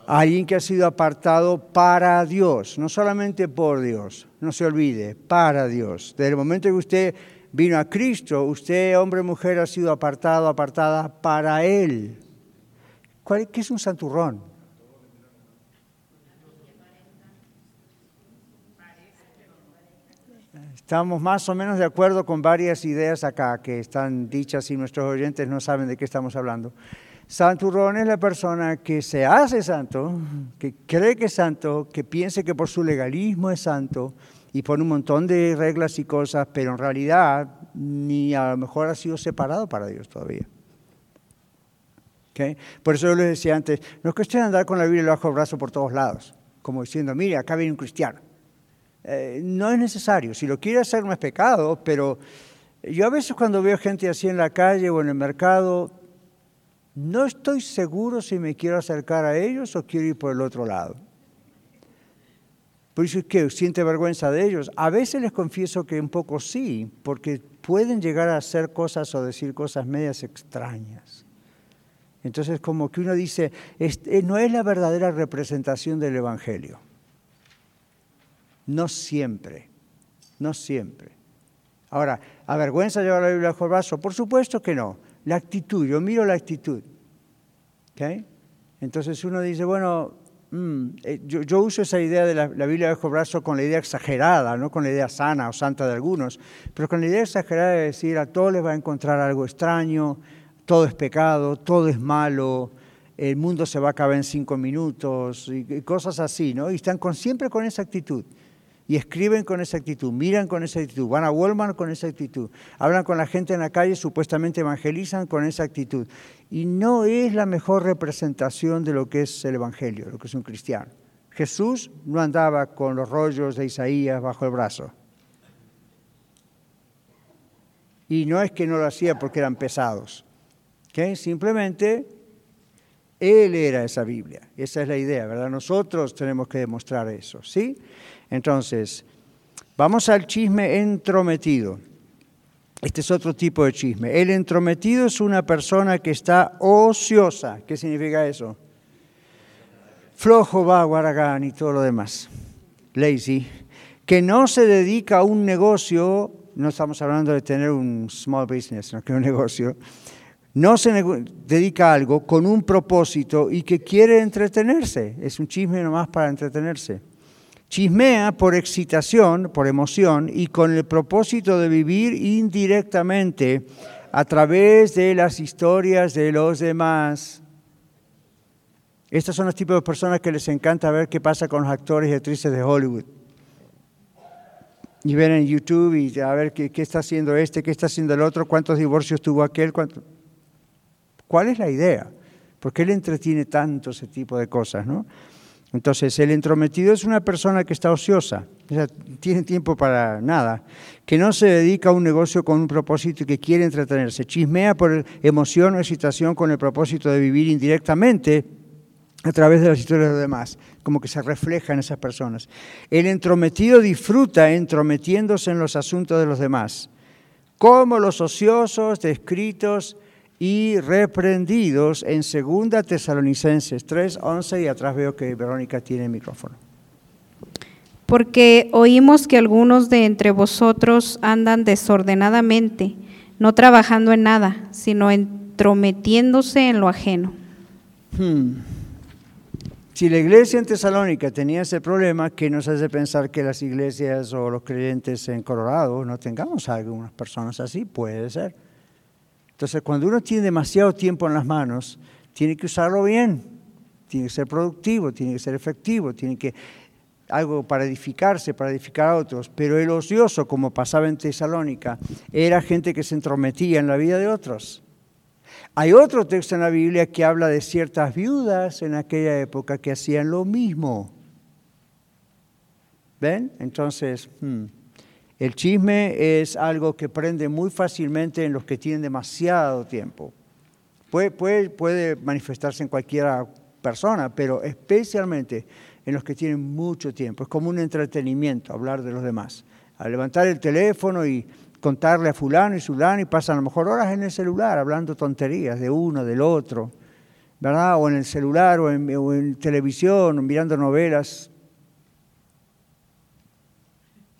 Alguien que ha sido apartado para Dios, no solamente por Dios, no se olvide, para Dios. Desde el momento que usted vino a Cristo, usted, hombre o mujer, ha sido apartado, apartada para Él. ¿Qué es un santurrón? Estamos más o menos de acuerdo con varias ideas acá que están dichas y nuestros oyentes no saben de qué estamos hablando. Santurrón es la persona que se hace santo, que cree que es santo, que piensa que por su legalismo es santo y por un montón de reglas y cosas, pero en realidad ni a lo mejor ha sido separado para Dios todavía. ¿Okay? Por eso yo les decía antes, no es cuestión andar con la Biblia bajo el brazo por todos lados, como diciendo, mire, acá viene un cristiano. Eh, no es necesario. Si lo quiere hacer no es pecado, pero yo a veces cuando veo gente así en la calle o en el mercado, no estoy seguro si me quiero acercar a ellos o quiero ir por el otro lado. Por eso es que siente vergüenza de ellos. A veces les confieso que un poco sí, porque pueden llegar a hacer cosas o decir cosas medias extrañas. Entonces como que uno dice, este, no es la verdadera representación del Evangelio. No siempre, no siempre. Ahora, ¿avergüenza llevar la Biblia bajo el brazo? Por supuesto que no. La actitud, yo miro la actitud. ¿Okay? Entonces uno dice, bueno, mm, eh, yo, uso esa idea de la, Biblia bajo el brazo con la idea exagerada, no con la idea sana o santa de algunos, pero con la idea exagerada de decir a todos les va a encontrar algo extraño, todo es pecado, todo es malo, el mundo se va a acabar en cinco minutos y, cosas así, ¿no? Y están con, siempre con esa actitud y escriben con esa actitud, miran con esa actitud, van a Walmart con esa actitud, hablan con la gente en la calle, supuestamente evangelizan con esa actitud. Y no es la mejor representación de lo que es el Evangelio, lo que es un cristiano. Jesús no andaba con los rollos de Isaías bajo el brazo. Y no es que no lo hacía porque eran pesados. Simplemente Él era esa Biblia. Esa es la idea, ¿verdad? Nosotros tenemos que demostrar eso, ¿sí? Entonces, vamos al chisme entrometido. Este es otro tipo de chisme. El entrometido es una persona que está ociosa. ¿Qué significa eso? Flojo, va, guaragán y todo lo demás. Lazy. Que no se dedica a un negocio, no estamos hablando de tener un small business, no que un negocio, no se dedica a algo con un propósito y que quiere entretenerse. Es un chisme nomás para entretenerse. Chismea por excitación, por emoción y con el propósito de vivir indirectamente a través de las historias de los demás. Estos son los tipos de personas que les encanta ver qué pasa con los actores y actrices de Hollywood. Y ver en YouTube y a ver qué, está haciendo este, qué está haciendo el otro, cuántos divorcios tuvo aquel. ¿Cuál es la idea? ¿Por qué le entretiene tanto ese tipo de cosas? ¿no? Entonces, el entrometido es una persona que está ociosa, o sea, tiene tiempo para nada, que no se dedica a un negocio con un propósito y que quiere entretenerse, chismea por emoción o excitación con el propósito de vivir indirectamente a través de las historias de los demás, como que se refleja en esas personas. El entrometido disfruta entrometiéndose en los asuntos de los demás, como los ociosos descritos y reprendidos en 2 Tesalonicenses 3, 11 y atrás veo que Verónica tiene el micrófono. Porque oímos que algunos de entre vosotros andan desordenadamente, no trabajando en nada, sino entrometiéndose en lo ajeno. Hmm. Si la iglesia en Tesalónica tenía ese problema, ¿qué nos hace pensar que las iglesias o los creyentes en Colorado no tengamos algunas personas así? Puede ser. Entonces, cuando uno tiene demasiado tiempo en las manos, tiene que usarlo bien, tiene que ser productivo, tiene que ser efectivo, tiene que algo para edificarse, para edificar a otros. Pero el ocioso, como pasaba en Tesalónica, era gente que se entrometía en la vida de otros. Hay otro texto en la Biblia que habla de ciertas viudas en aquella época que hacían lo mismo. ¿Ven? Entonces, hmm, El chisme es algo que prende muy fácilmente en los que tienen demasiado tiempo. Puede, puede, manifestarse en cualquier persona, pero especialmente en los que tienen mucho tiempo. Es como un entretenimiento hablar de los demás. Al levantar el teléfono y contarle a fulano y fulano y pasan a lo mejor horas en el celular hablando tonterías de uno, del otro, ¿verdad? O en el celular o en, televisión, mirando novelas.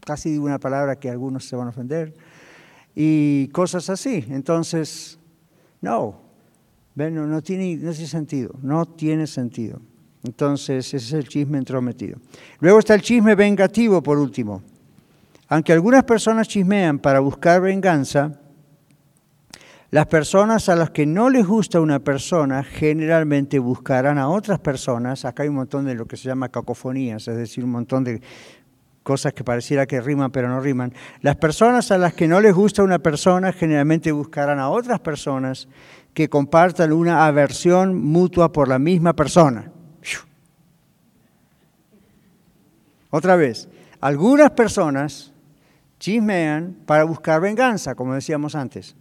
Casi digo una palabra que algunos se van a ofender. Y cosas así. Entonces, no, no, no, tiene, no tiene sentido, no tiene sentido. Entonces, ese es el chisme entrometido. Luego está el chisme vengativo, por último. Aunque algunas personas chismean para buscar venganza, las personas a las que no les gusta una persona generalmente buscarán a otras personas. Acá hay un montón de lo que se llama cacofonías, es decir, un montón de cosas que pareciera que riman pero no riman. Las personas a las que no les gusta una persona generalmente buscarán a otras personas que compartan una aversión mutua por la misma persona. Otra vez, algunas personas chismean para buscar venganza, como decíamos antes.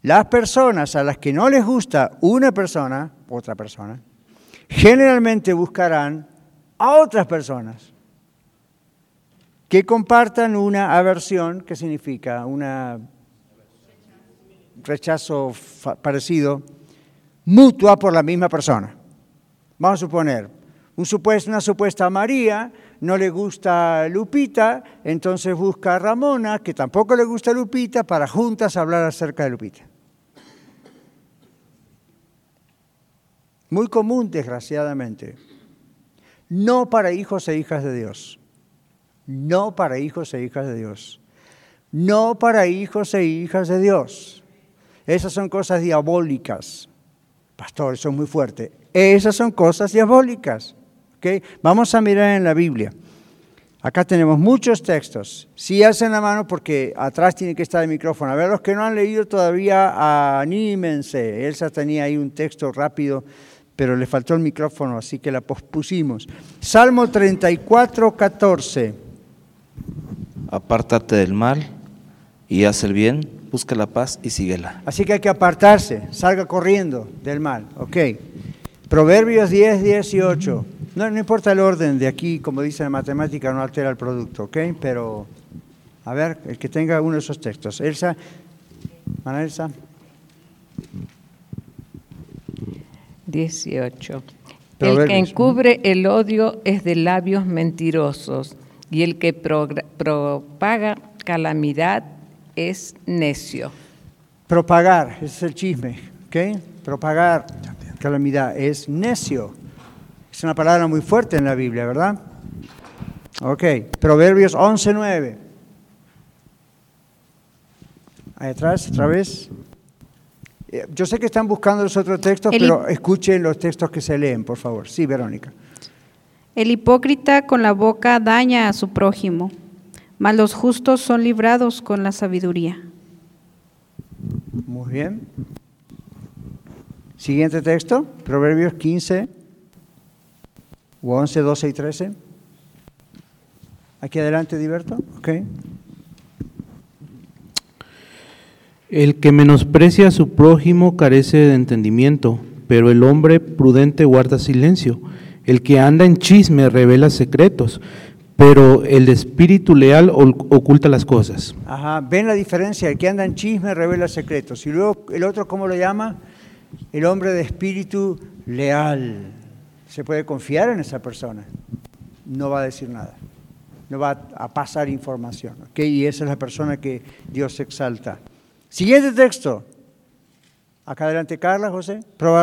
Las personas a las que no les gusta una persona, otra persona, generalmente buscarán a otras personas que compartan una aversión, que significa un rechazo parecido, mutua por la misma persona. Vamos a suponer, una supuesta María no le gusta Lupita, entonces busca a Ramona, que tampoco le gusta Lupita, para juntas hablar acerca de Lupita. Muy común, desgraciadamente. No para hijos e hijas de Dios. No para hijos e hijas de Dios. No para hijos e hijas de Dios. Esas son cosas diabólicas. Pastor, eso es muy fuerte. Esas son cosas diabólicas. Vamos a mirar en la Biblia. Acá tenemos muchos textos. Si hacen la mano porque atrás tiene que estar el micrófono. A ver, los que no han leído todavía, anímense. Elsa tenía ahí un texto rápido, pero le faltó el micrófono, así que la pospusimos. Salmo 34, 14. Apártate del mal y haz el bien, busca la paz y síguela. Así que hay que apartarse, salga corriendo del mal. Ok. Proverbios 10, 18. No, no importa el orden de aquí, como dice la matemática, no altera el producto, ¿ok? Pero, a ver, el que tenga uno de esos textos. Elsa, Ana Elsa. 18. El que encubre el odio es de labios mentirosos y el que propaga calamidad es necio. Propagar, ese es el chisme, ¿ok? Propagar calamidad es necio. Es una palabra muy fuerte en la Biblia, ¿verdad? Ok, Proverbios 11.9. Ahí atrás, otra vez. Eh, yo sé que están buscando los otros textos, pero escuchen los textos que se leen, por favor. Sí, Verónica. El hipócrita con la boca daña a su prójimo, mas los justos son librados con la sabiduría. Muy bien. Siguiente texto, Proverbios 15, o 11, 12 y 13. Aquí adelante, Diverto. Ok. El que menosprecia a su prójimo carece de entendimiento, pero el hombre prudente guarda silencio. El que anda en chisme revela secretos, pero el espíritu leal oculta las cosas. Ajá, ven la diferencia, el que anda en chisme revela secretos. Y luego el otro, ¿cómo lo llama? El hombre de espíritu leal se puede confiar en esa persona. No va a decir nada, no va a pasar información. Y esa es la persona que Dios exalta. Siguiente texto. Acá adelante, Carla, José.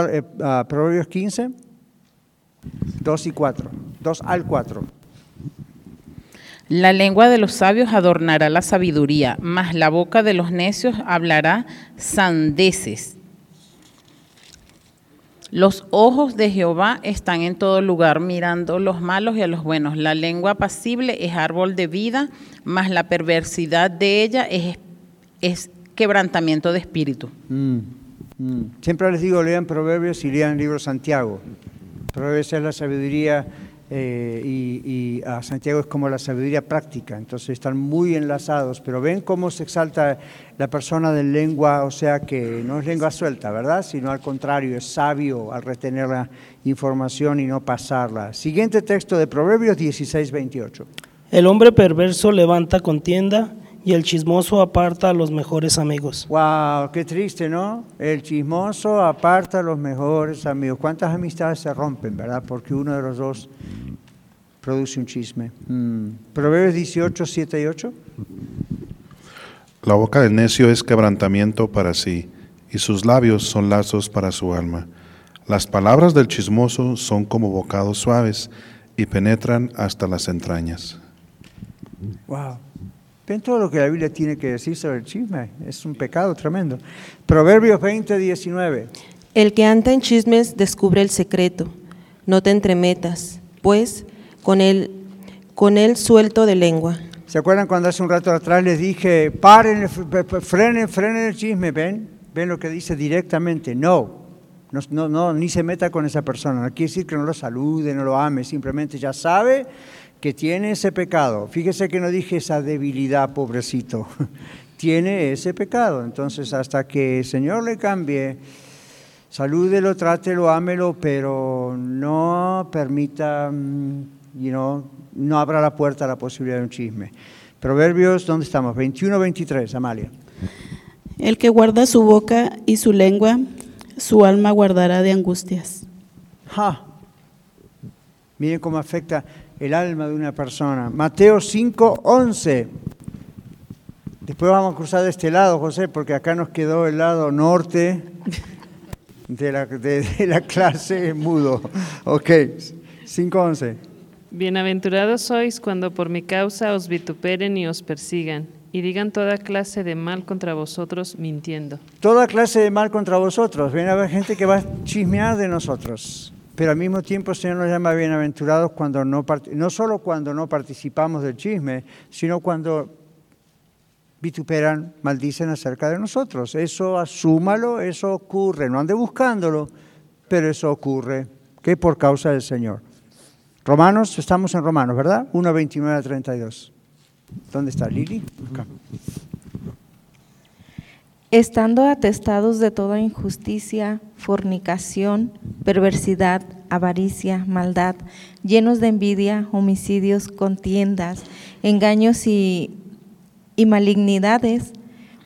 Eh, ah, Proverbios 15, 2 y 4. 2 al 4. La lengua de los sabios adornará la sabiduría, mas la boca de los necios hablará sandeces. Los ojos de Jehová están en todo lugar, mirando los malos y a los buenos. La lengua apacible es árbol de vida, mas la perversidad de ella es, es quebrantamiento de espíritu. Mm, mm. Siempre les digo, lean Proverbios y lean el libro Santiago. Proverbios es la sabiduría eh, y, y a Santiago es como la sabiduría práctica, entonces están muy enlazados, pero ven cómo se exalta la persona de lengua, o sea que no es lengua suelta, ¿verdad? Sino al contrario, es sabio al retener la información y no pasarla. Siguiente texto de Proverbios 16, 28. El hombre perverso levanta contienda y el chismoso aparta a los mejores amigos. Wow, qué triste, ¿no? El chismoso aparta a los mejores amigos. ¿Cuántas amistades se rompen, verdad? Porque uno de los dos produce un chisme. Mm. Proverbios 18, 7 y 8. La boca del necio es quebrantamiento para sí, y sus labios son lazos para su alma. Las palabras del chismoso son como bocados suaves y penetran hasta las entrañas. Wow. Ven todo lo que la Biblia tiene que decir sobre el chisme. Es un pecado tremendo. Proverbios 20, 19. El que anda en chismes descubre el secreto. No te entremetas, pues con él, con él suelto de lengua. ¿Se acuerdan cuando hace un rato atrás les dije, paren, frenen, frenen el chisme? ¿Ven? ¿Ven lo que dice directamente? No. No, no, no, ni se meta con esa persona. No quiere decir que no lo salude, no lo ame, simplemente ya sabe que tiene ese pecado. Fíjese que no dije esa debilidad, pobrecito. (laughs) tiene ese pecado. Entonces, hasta que el Señor le cambie, salúdelo, trátelo, ámelo, pero no permita, mm, you know, no abra la puerta a la posibilidad de un chisme. Proverbios, ¿dónde estamos? 21, 23, Amalia. El que guarda su boca y su lengua, su alma guardará de angustias. Ja. Miren cómo afecta el alma de una persona. Mateo 5, 11. Después vamos a cruzar de este lado, José, porque acá nos quedó el lado norte de la, de, de la clase mudo. Ok, 5, 11. Bienaventurados sois cuando por mi causa os vituperen y os persigan, y digan toda clase de mal contra vosotros mintiendo. Toda clase de mal contra vosotros. Viene a haber gente que va a chismear de nosotros. Pero al mismo tiempo el Señor nos llama bienaventurados cuando no, no cuando no participamos del chisme, sino cuando vituperan, maldicen acerca de nosotros. Eso asúmalo, eso ocurre. No ande buscándolo, pero eso ocurre, que por causa del Señor. Romanos, estamos en Romanos, ¿verdad? 1, 29 a 32. ¿Dónde está Lili? Acá. Estando atestados de toda injusticia, fornicación, perversidad, avaricia, maldad, llenos de envidia, homicidios, contiendas, engaños y, malignidades,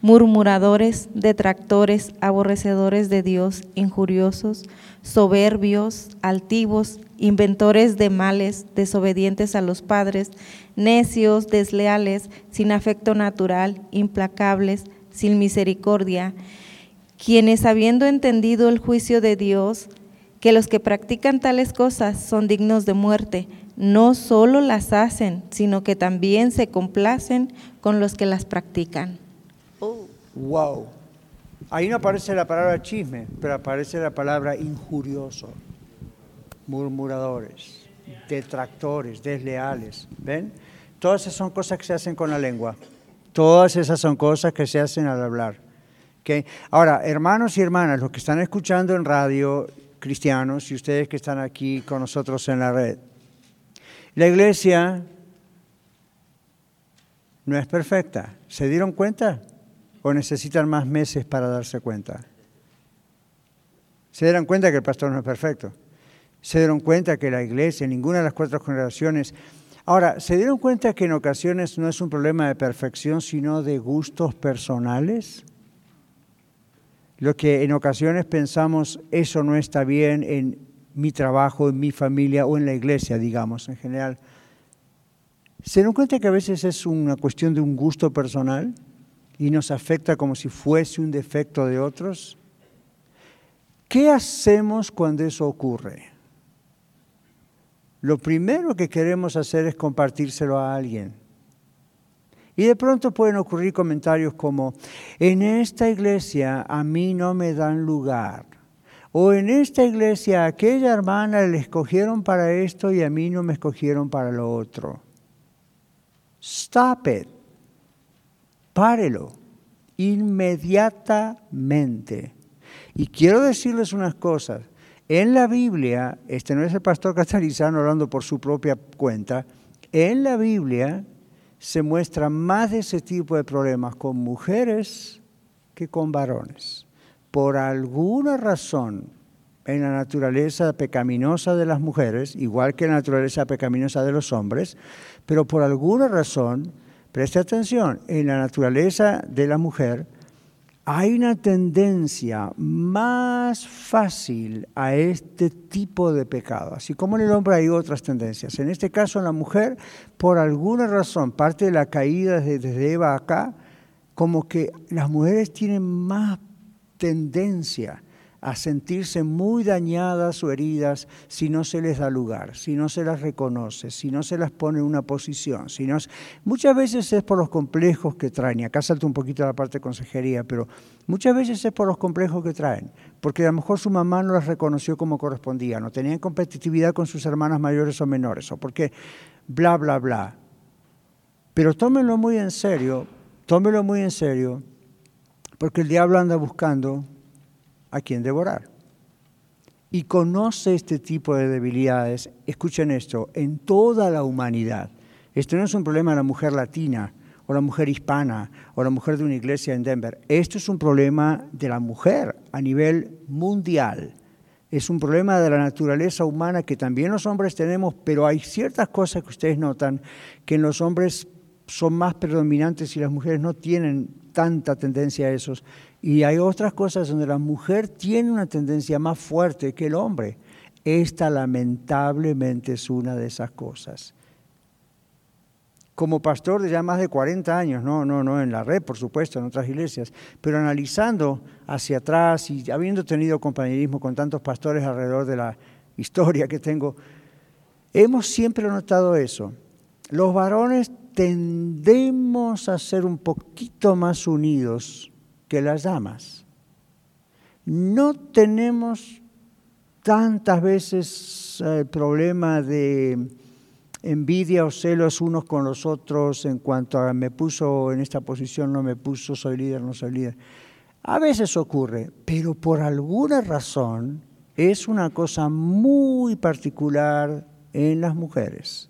murmuradores, detractores, aborrecedores de Dios, injuriosos, soberbios, altivos, inventores de males, desobedientes a los padres, necios, desleales, sin afecto natural, implacables, sin misericordia, quienes habiendo entendido el juicio de Dios, que los que practican tales cosas son dignos de muerte, no solo las hacen, sino que también se complacen con los que las practican. Wow. Ahí no aparece la palabra chisme, pero aparece la palabra injurioso, murmuradores, detractores, desleales. ¿Ven? Todas esas son cosas que se hacen con la lengua. Todas esas son cosas que se hacen al hablar. ¿Okay? Ahora, hermanos y hermanas, los que están escuchando en radio, cristianos, y ustedes que están aquí con nosotros en la red, la iglesia no es perfecta. ¿Se dieron cuenta? ¿O necesitan más meses para darse cuenta? Se dieron cuenta que el pastor no es perfecto. Se dieron cuenta que la iglesia, ninguna de las cuatro congregaciones. Ahora, ¿se dieron cuenta que en ocasiones no es un problema de perfección, sino de gustos personales? Lo que en ocasiones pensamos, eso no está bien en mi trabajo, en mi familia o en la iglesia, digamos, en general. ¿Se dan cuenta que a veces es una cuestión de un gusto personal y nos afecta como si fuese un defecto de otros? ¿Qué hacemos cuando eso ocurre? Lo primero que queremos hacer es compartírselo a alguien. Y de pronto pueden ocurrir comentarios como, en esta iglesia a mí no me dan lugar. O en esta iglesia a aquella hermana le escogieron para esto y a mí no me escogieron para lo otro. Stop it. Párelo. Inmediatamente. Y quiero decirles unas cosas. En la Biblia, este no es el pastor Catarizano hablando por su propia cuenta, en la Biblia se muestra más de ese tipo de problemas con mujeres que con varones. Por alguna razón, en la naturaleza pecaminosa de las mujeres, igual que en la naturaleza pecaminosa de los hombres, pero por alguna razón, preste atención, en la naturaleza de la mujer hay una tendencia más fácil a este tipo de pecado, así como en el hombre hay otras tendencias. En este caso, en la mujer, por alguna razón, parte de la caída desde Eva acá, como que las mujeres tienen más tendencia a sentirse muy dañadas o heridas si no se les da lugar, si no se las reconoce, si no se las pone en una posición. Si no, muchas veces es por los complejos que traen, y acá salto un poquito a la parte de consejería, pero muchas veces es por los complejos que traen, porque a lo mejor su mamá no las reconoció como correspondía, no tenían competitividad con sus hermanas mayores o menores, o porque bla, bla, bla. Pero tómenlo muy en serio, tómenlo muy en serio, porque el diablo anda buscando a quien devorar. Y conoce este tipo de debilidades, escuchen esto, en toda la humanidad. Esto no es un problema de la mujer latina o la mujer hispana o la mujer de una iglesia en Denver. Esto es un problema de la mujer a nivel mundial. Es un problema de la naturaleza humana que también los hombres tenemos, pero hay ciertas cosas que ustedes notan que en los hombres son más predominantes y las mujeres no tienen tanta tendencia a esos. Y hay otras cosas donde la mujer tiene una tendencia más fuerte que el hombre. Esta lamentablemente es una de esas cosas. Como pastor de ya más de 40 años, no, no, no en la red, por supuesto, en otras iglesias, pero analizando hacia atrás y habiendo tenido compañerismo con tantos pastores alrededor de la historia que tengo, hemos siempre notado eso. Los varones tendemos a ser un poquito más unidos que las damas. No tenemos tantas veces el problema de envidia o celos unos con los otros en cuanto a me puso en esta posición, no me puso, soy líder, no soy líder. A veces ocurre, pero por alguna razón es una cosa muy particular en las mujeres.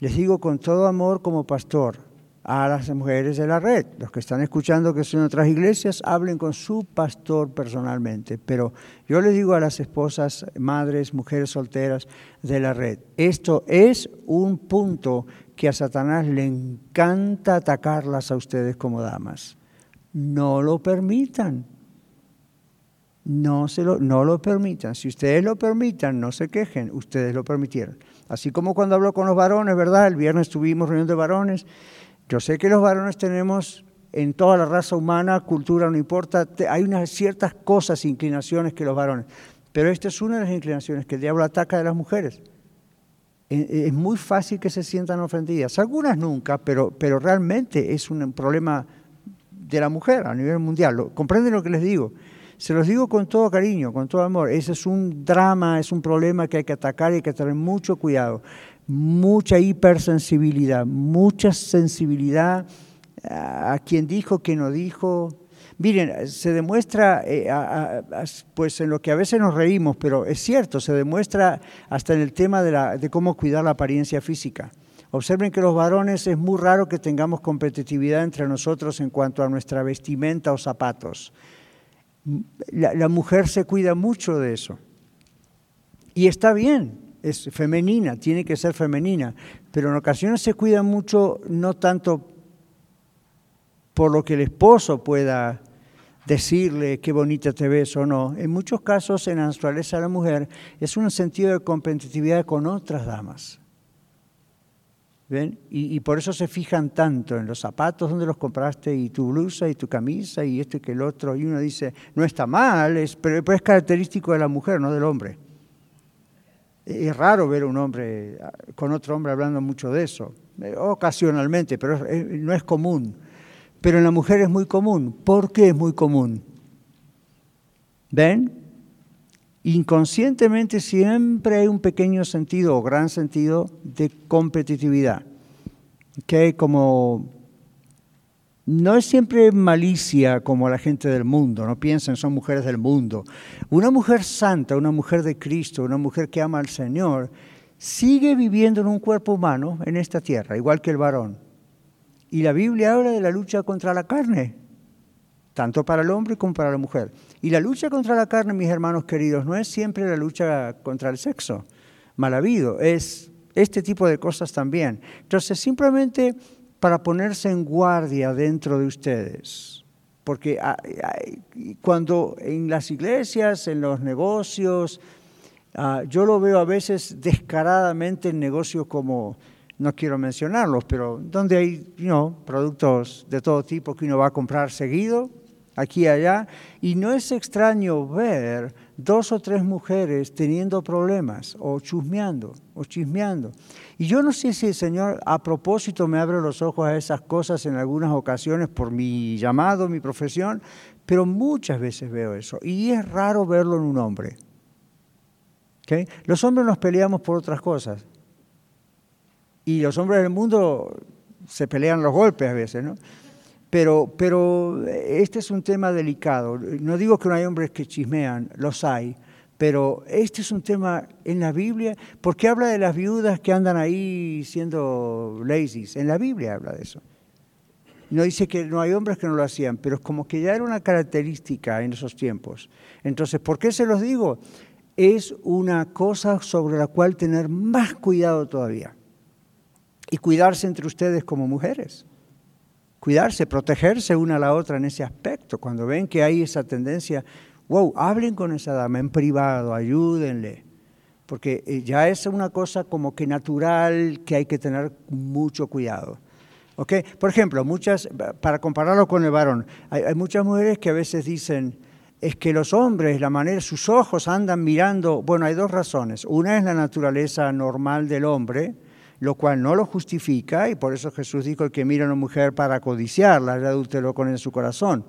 Les digo con todo amor como pastor, a las mujeres de la red. Los que están escuchando que son otras iglesias, hablen con su pastor personalmente. Pero yo les digo a las esposas, madres, mujeres solteras de la red, esto es un punto que a Satanás le encanta atacarlas a ustedes como damas. No lo permitan. No, se lo, no lo permitan. Si ustedes lo permitan, no se quejen, ustedes lo permitieron. Así como cuando hablo con los varones, ¿verdad? El viernes tuvimos reunión de varones yo sé que los varones tenemos en toda la raza humana, cultura, no importa, hay unas ciertas cosas, inclinaciones que los varones, pero esta es una de las inclinaciones que el diablo ataca de las mujeres. Es muy fácil que se sientan ofendidas, algunas nunca, pero, pero realmente es un problema de la mujer a nivel mundial. ¿Comprenden lo que les digo? Se los digo con todo cariño, con todo amor. Ese es un drama, es un problema que hay que atacar y hay que tener mucho cuidado mucha hipersensibilidad, mucha sensibilidad a quien dijo, que no dijo. Miren, se demuestra, eh, pues en lo que a veces nos reímos, pero es cierto, se demuestra hasta en el tema de, la, de cómo cuidar la apariencia física. Observen que los varones es muy raro que tengamos competitividad entre nosotros en cuanto a nuestra vestimenta o zapatos. la mujer se cuida mucho de eso. Y está bien, es femenina, tiene que ser femenina, pero en ocasiones se cuida mucho no tanto por lo que el esposo pueda decirle qué bonita te ves o no. En muchos casos en la naturaleza de la mujer es un sentido de competitividad con otras damas. Y, por eso se fijan tanto en los zapatos donde los compraste y tu blusa y tu camisa y esto y que el otro. Y uno dice, no está mal, es, pero es característico de la mujer, no del hombre. Es raro ver un hombre con otro hombre hablando mucho de eso, eh, ocasionalmente, pero no es común. Pero en la mujer es muy común. ¿Por qué es muy común? ¿Ven? Inconscientemente siempre hay un pequeño sentido o gran sentido de competitividad. Que como no es siempre malicia como la gente del mundo, no piensen, son mujeres del mundo. Una mujer santa, una mujer de Cristo, una mujer que ama al Señor, sigue viviendo en un cuerpo humano en esta tierra, igual que el varón. Y la Biblia habla de la lucha contra la carne, tanto para el hombre como para la mujer. Y la lucha contra la carne, mis hermanos queridos, no es siempre la lucha contra el sexo mal habido, es este tipo de cosas también. Entonces, simplemente para ponerse en guardia dentro de ustedes. Porque cuando en las iglesias, en los negocios, ah, yo lo veo a veces descaradamente en negocios como, no quiero mencionarlos, pero donde hay productos de todo tipo que uno va a comprar seguido, aquí y allá, y no es extraño ver dos o tres mujeres teniendo problemas o chusmeando o chismeando. Y yo no sé si el Señor a propósito me abre los ojos a esas cosas en algunas ocasiones por mi llamado, mi profesión, pero muchas veces veo eso. Y es raro verlo en un hombre. Los hombres nos peleamos por otras cosas. Y los hombres del mundo se pelean los golpes a veces, ¿no? Pero, pero este es un tema delicado. No digo que no hay hombres que chismean, los hay, pero este es un tema en la Biblia, porque habla de las viudas que andan ahí siendo lazy. En la Biblia habla de eso. No dice que no hay hombres que no lo hacían, pero es como que ya era una característica en esos tiempos. Entonces, ¿por qué se los digo? Es una cosa sobre la cual tener más cuidado todavía. Y cuidarse entre ustedes como mujeres cuidarse, protegerse una a la otra en ese aspecto. Cuando ven que hay esa tendencia, wow, hablen con esa dama en privado, ayúdenle. Porque eh, ya es una cosa como que natural que hay que tener mucho cuidado. ¿Okay? Por ejemplo, muchas, para compararlo con el varón, hay, hay muchas mujeres que a veces dicen, es que los hombres, la manera, sus ojos andan mirando, bueno, hay dos razones. Una es la naturaleza normal del hombre, lo cual no lo justifica, y por eso Jesús dijo que mira a una mujer para codiciarla, el adúltero con en su corazón.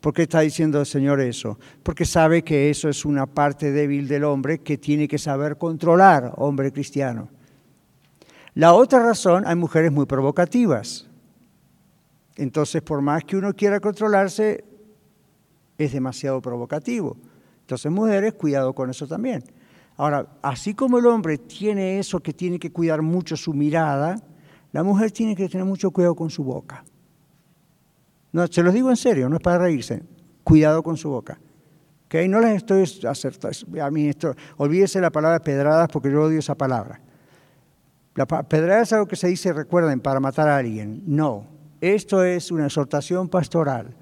¿Por qué está diciendo el Señor eso? Porque sabe que eso es una parte débil del hombre que tiene que saber controlar, hombre cristiano. La otra razón, hay mujeres muy provocativas. Entonces, por más que uno quiera controlarse, es demasiado provocativo. Entonces, mujeres, cuidado con eso también. Ahora, así como el hombre tiene eso que tiene que cuidar mucho su mirada, la mujer tiene que tener mucho cuidado con su boca. No, se los digo en serio, no es para reírse. Cuidado con su boca. ¿Okay? No les estoy acertando. A mí esto, olvídese la palabra pedradas porque yo odio esa palabra. La pedrada es algo que se dice, recuerden, para matar a alguien. No, esto es una exhortación pastoral.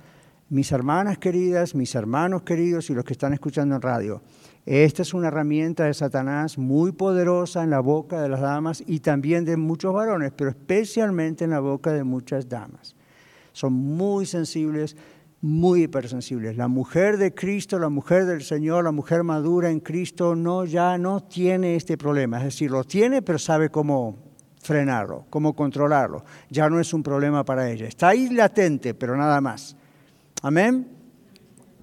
Mis hermanas queridas, mis hermanos queridos y los que están escuchando en radio, esta es una herramienta de Satanás muy poderosa en la boca de las damas y también de muchos varones, pero especialmente en la boca de muchas damas. Son muy sensibles, muy hipersensibles. La mujer de Cristo, la mujer del Señor, la mujer madura en Cristo, no ya no tiene este problema. Es decir, lo tiene, pero sabe cómo frenarlo, cómo controlarlo. Ya no es un problema para ella. Está ahí latente, pero nada más. Amén.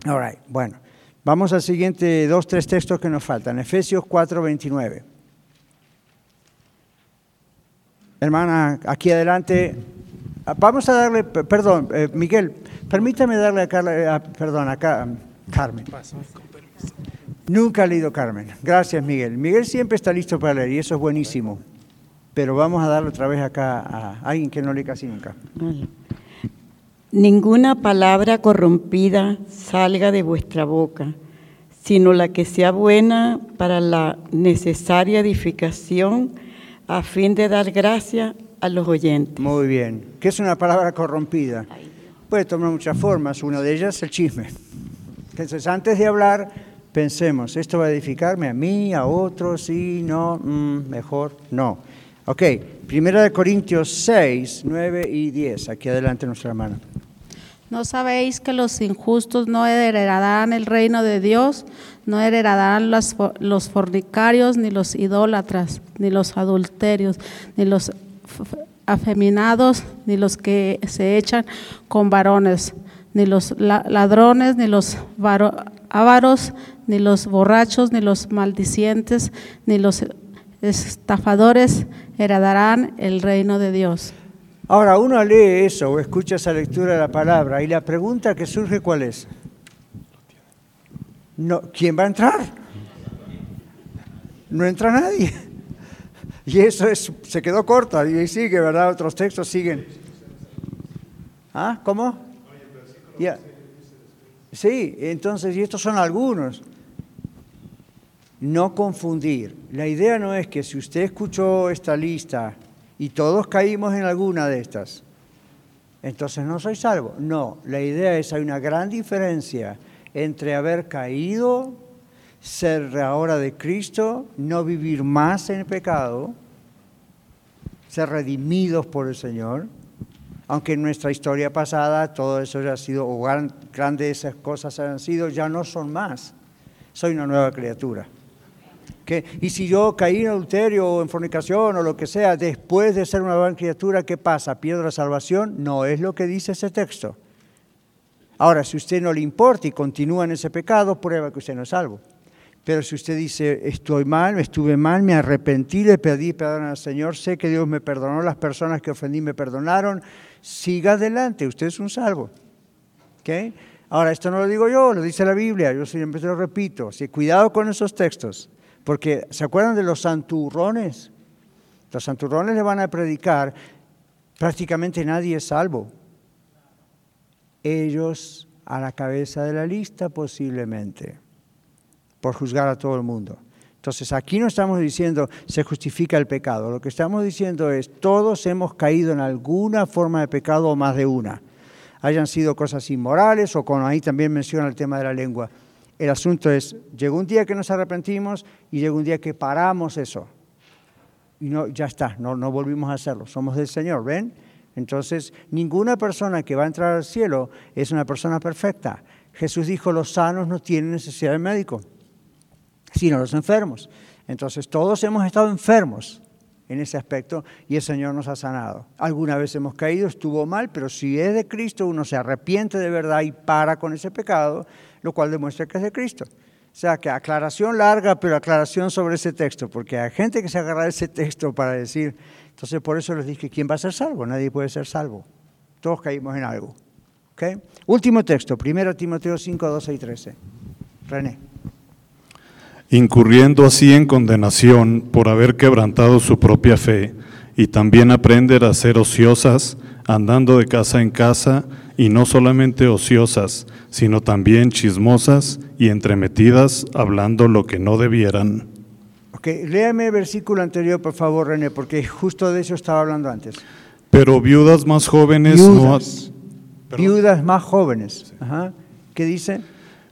All right. Bueno. Vamos al siguiente, dos, tres textos que nos faltan. Efesios 4, 29. Hermana, aquí adelante. Vamos a darle, perdón, eh, Miguel, permítame darle a Carla, perdón, acá, Carmen. Nunca he leído Carmen. Gracias, Miguel. Miguel siempre está listo para leer y eso es buenísimo. Pero vamos a darle otra vez acá a alguien que no lee casi nunca. Ninguna palabra corrompida salga de vuestra boca, sino la que sea buena para la necesaria edificación a fin de dar gracia a los oyentes. Muy bien. ¿Qué es una palabra corrompida? Puede tomar muchas formas. Una de ellas es el chisme. Entonces, antes de hablar, pensemos, ¿esto va a edificarme a mí, a otros? Sí, no, mm, mejor no. Ok, Primera de Corintios 6, 9 y 10. Aquí adelante nuestra hermana. ¿No sabéis que los injustos no heredarán el reino de Dios? No heredarán los, fornicarios, ni los idólatras, ni los adulterios, ni los afeminados, ni los que se echan con varones, ni los ladrones, ni los ávaros, ni los borrachos, ni los maldicientes, ni los estafadores heredarán el reino de Dios. Ahora, uno lee eso o escucha esa lectura de la palabra y la pregunta que surge, ¿cuál es? No, ¿Quién va a entrar? No entra nadie. Y eso es, se quedó corta y sigue, ¿verdad? Otros textos siguen. ¿Ah? ¿Cómo? Sí, entonces, y estos son algunos. No confundir. La idea no es que si usted escuchó esta lista y todos caímos en alguna de estas, entonces no soy salvo. No, la idea es hay una gran diferencia entre haber caído, ser ahora de Cristo, no vivir más en el pecado, ser redimidos por el Señor, aunque en nuestra historia pasada todo eso ya ha sido, o grandes esas cosas han sido, ya no son más. Soy una nueva criatura. Y si yo caí en adulterio o en fornicación o lo que sea, después de ser una nueva criatura, ¿qué pasa? ¿Pierdo la salvación? No es lo que dice ese texto. Ahora, si usted no le importa y continúa en ese pecado, prueba que usted no es salvo. Pero si usted dice, estoy mal, estuve mal, me arrepentí, le pedí perdón al Señor, sé que Dios me perdonó, las personas que ofendí me perdonaron, siga adelante, usted es un salvo. ¿Okay? Ahora, esto no lo digo yo, lo dice la Biblia, yo siempre lo repito, así, cuidado con esos textos, porque ¿se acuerdan de los santurrones? Los santurrones le van a predicar, prácticamente nadie es salvo. Ellos a la cabeza de la lista posiblemente, por juzgar a todo el mundo. Entonces aquí no estamos diciendo se justifica el pecado, lo que estamos diciendo es todos hemos caído en alguna forma de pecado o más de una, hayan sido cosas inmorales o como ahí también menciona el tema de la lengua. El asunto es, llegó un día que nos arrepentimos y llegó un día que paramos eso. Y no, ya está, no, no volvimos a hacerlo, somos del Señor, ¿ven? Entonces, ninguna persona que va a entrar al cielo es una persona perfecta. Jesús dijo, los sanos no tienen necesidad de médico sino los enfermos. Entonces todos hemos estado enfermos en ese aspecto y el Señor nos ha sanado. Alguna vez hemos caído, estuvo mal, pero si es de Cristo uno se arrepiente de verdad y para con ese pecado, lo cual demuestra que es de Cristo. O sea, que aclaración larga, pero aclaración sobre ese texto, porque hay gente que se agarra ese texto para decir, entonces por eso les dije, ¿quién va a ser salvo? Nadie puede ser salvo. Todos caímos en algo. ¿Okay? Último texto, 1 Timoteo 5, 12 y 13. René incurriendo así en condenación por haber quebrantado su propia fe, y también aprender a ser ociosas, andando de casa en casa, y no solamente ociosas, sino también chismosas y entremetidas, hablando lo que no debieran. Ok, léame el versículo anterior, por favor, René, porque justo de eso estaba hablando antes. Pero viudas más jóvenes viudas, no... Viudas más jóvenes. Ajá. ¿Qué dice?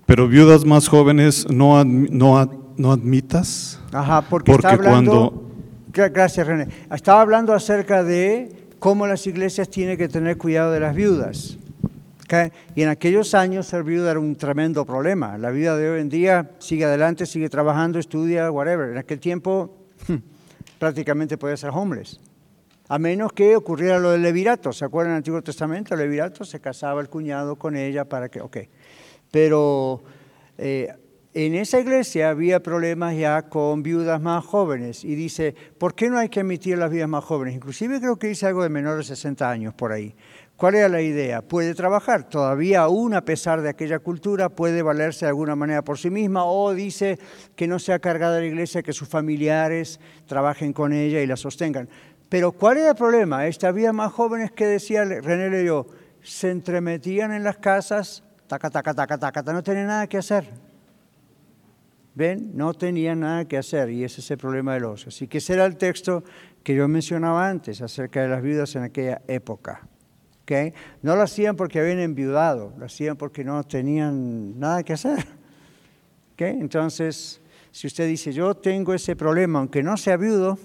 Pero viudas más jóvenes no, no, no admitas. Ajá, porque, está hablando, Gracias, René. Estaba hablando acerca de cómo las iglesias tienen que tener cuidado de las viudas. Y en aquellos años ser viuda era un tremendo problema. La vida de hoy en día sigue adelante, sigue trabajando, estudia, whatever. En aquel tiempo prácticamente podía ser homeless. A menos que ocurriera lo del levirato. ¿Se acuerdan del Antiguo Testamento? El levirato se casaba el cuñado con ella para que... Ok. Pero... Eh, en esa iglesia había problemas ya con viudas más jóvenes y dice, ¿por qué no hay que admitir las viudas más jóvenes? Inclusive creo que dice algo de menores de 60 años por ahí. ¿Cuál era la idea? Puede trabajar, todavía aún a pesar de aquella cultura, puede valerse de alguna manera por sí misma o dice que no sea cargada la iglesia, que sus familiares trabajen con ella y la sostengan. Pero ¿cuál era el problema? Esta había más jóvenes que decía René leyó, se entremetían en las casas, taca, taca, taca, taca, no tenían nada que hacer No tenía nada que hacer y ese es el problema de los. Así que ese era el texto que yo mencionaba antes acerca de las viudas en aquella época. ¿Okay? No lo hacían porque habían enviudado, lo hacían porque no tenían nada que hacer. ¿Okay? Entonces, si usted dice, yo tengo ese problema, aunque no sea viudo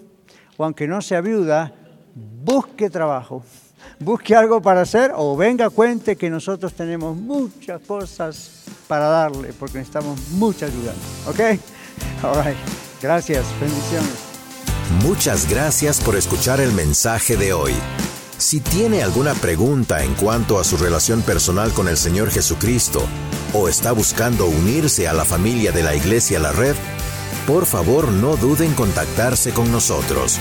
o aunque no sea viuda, busque trabajo busque algo para hacer o venga cuente que nosotros tenemos muchas cosas para darle porque necesitamos mucha ayuda. ¿Ok? All right. Gracias. Bendiciones. Muchas gracias por escuchar el mensaje de hoy. Si tiene alguna pregunta en cuanto a su relación personal con el Señor Jesucristo o está buscando unirse a la familia de la Iglesia La Red, por favor no duden en contactarse con nosotros.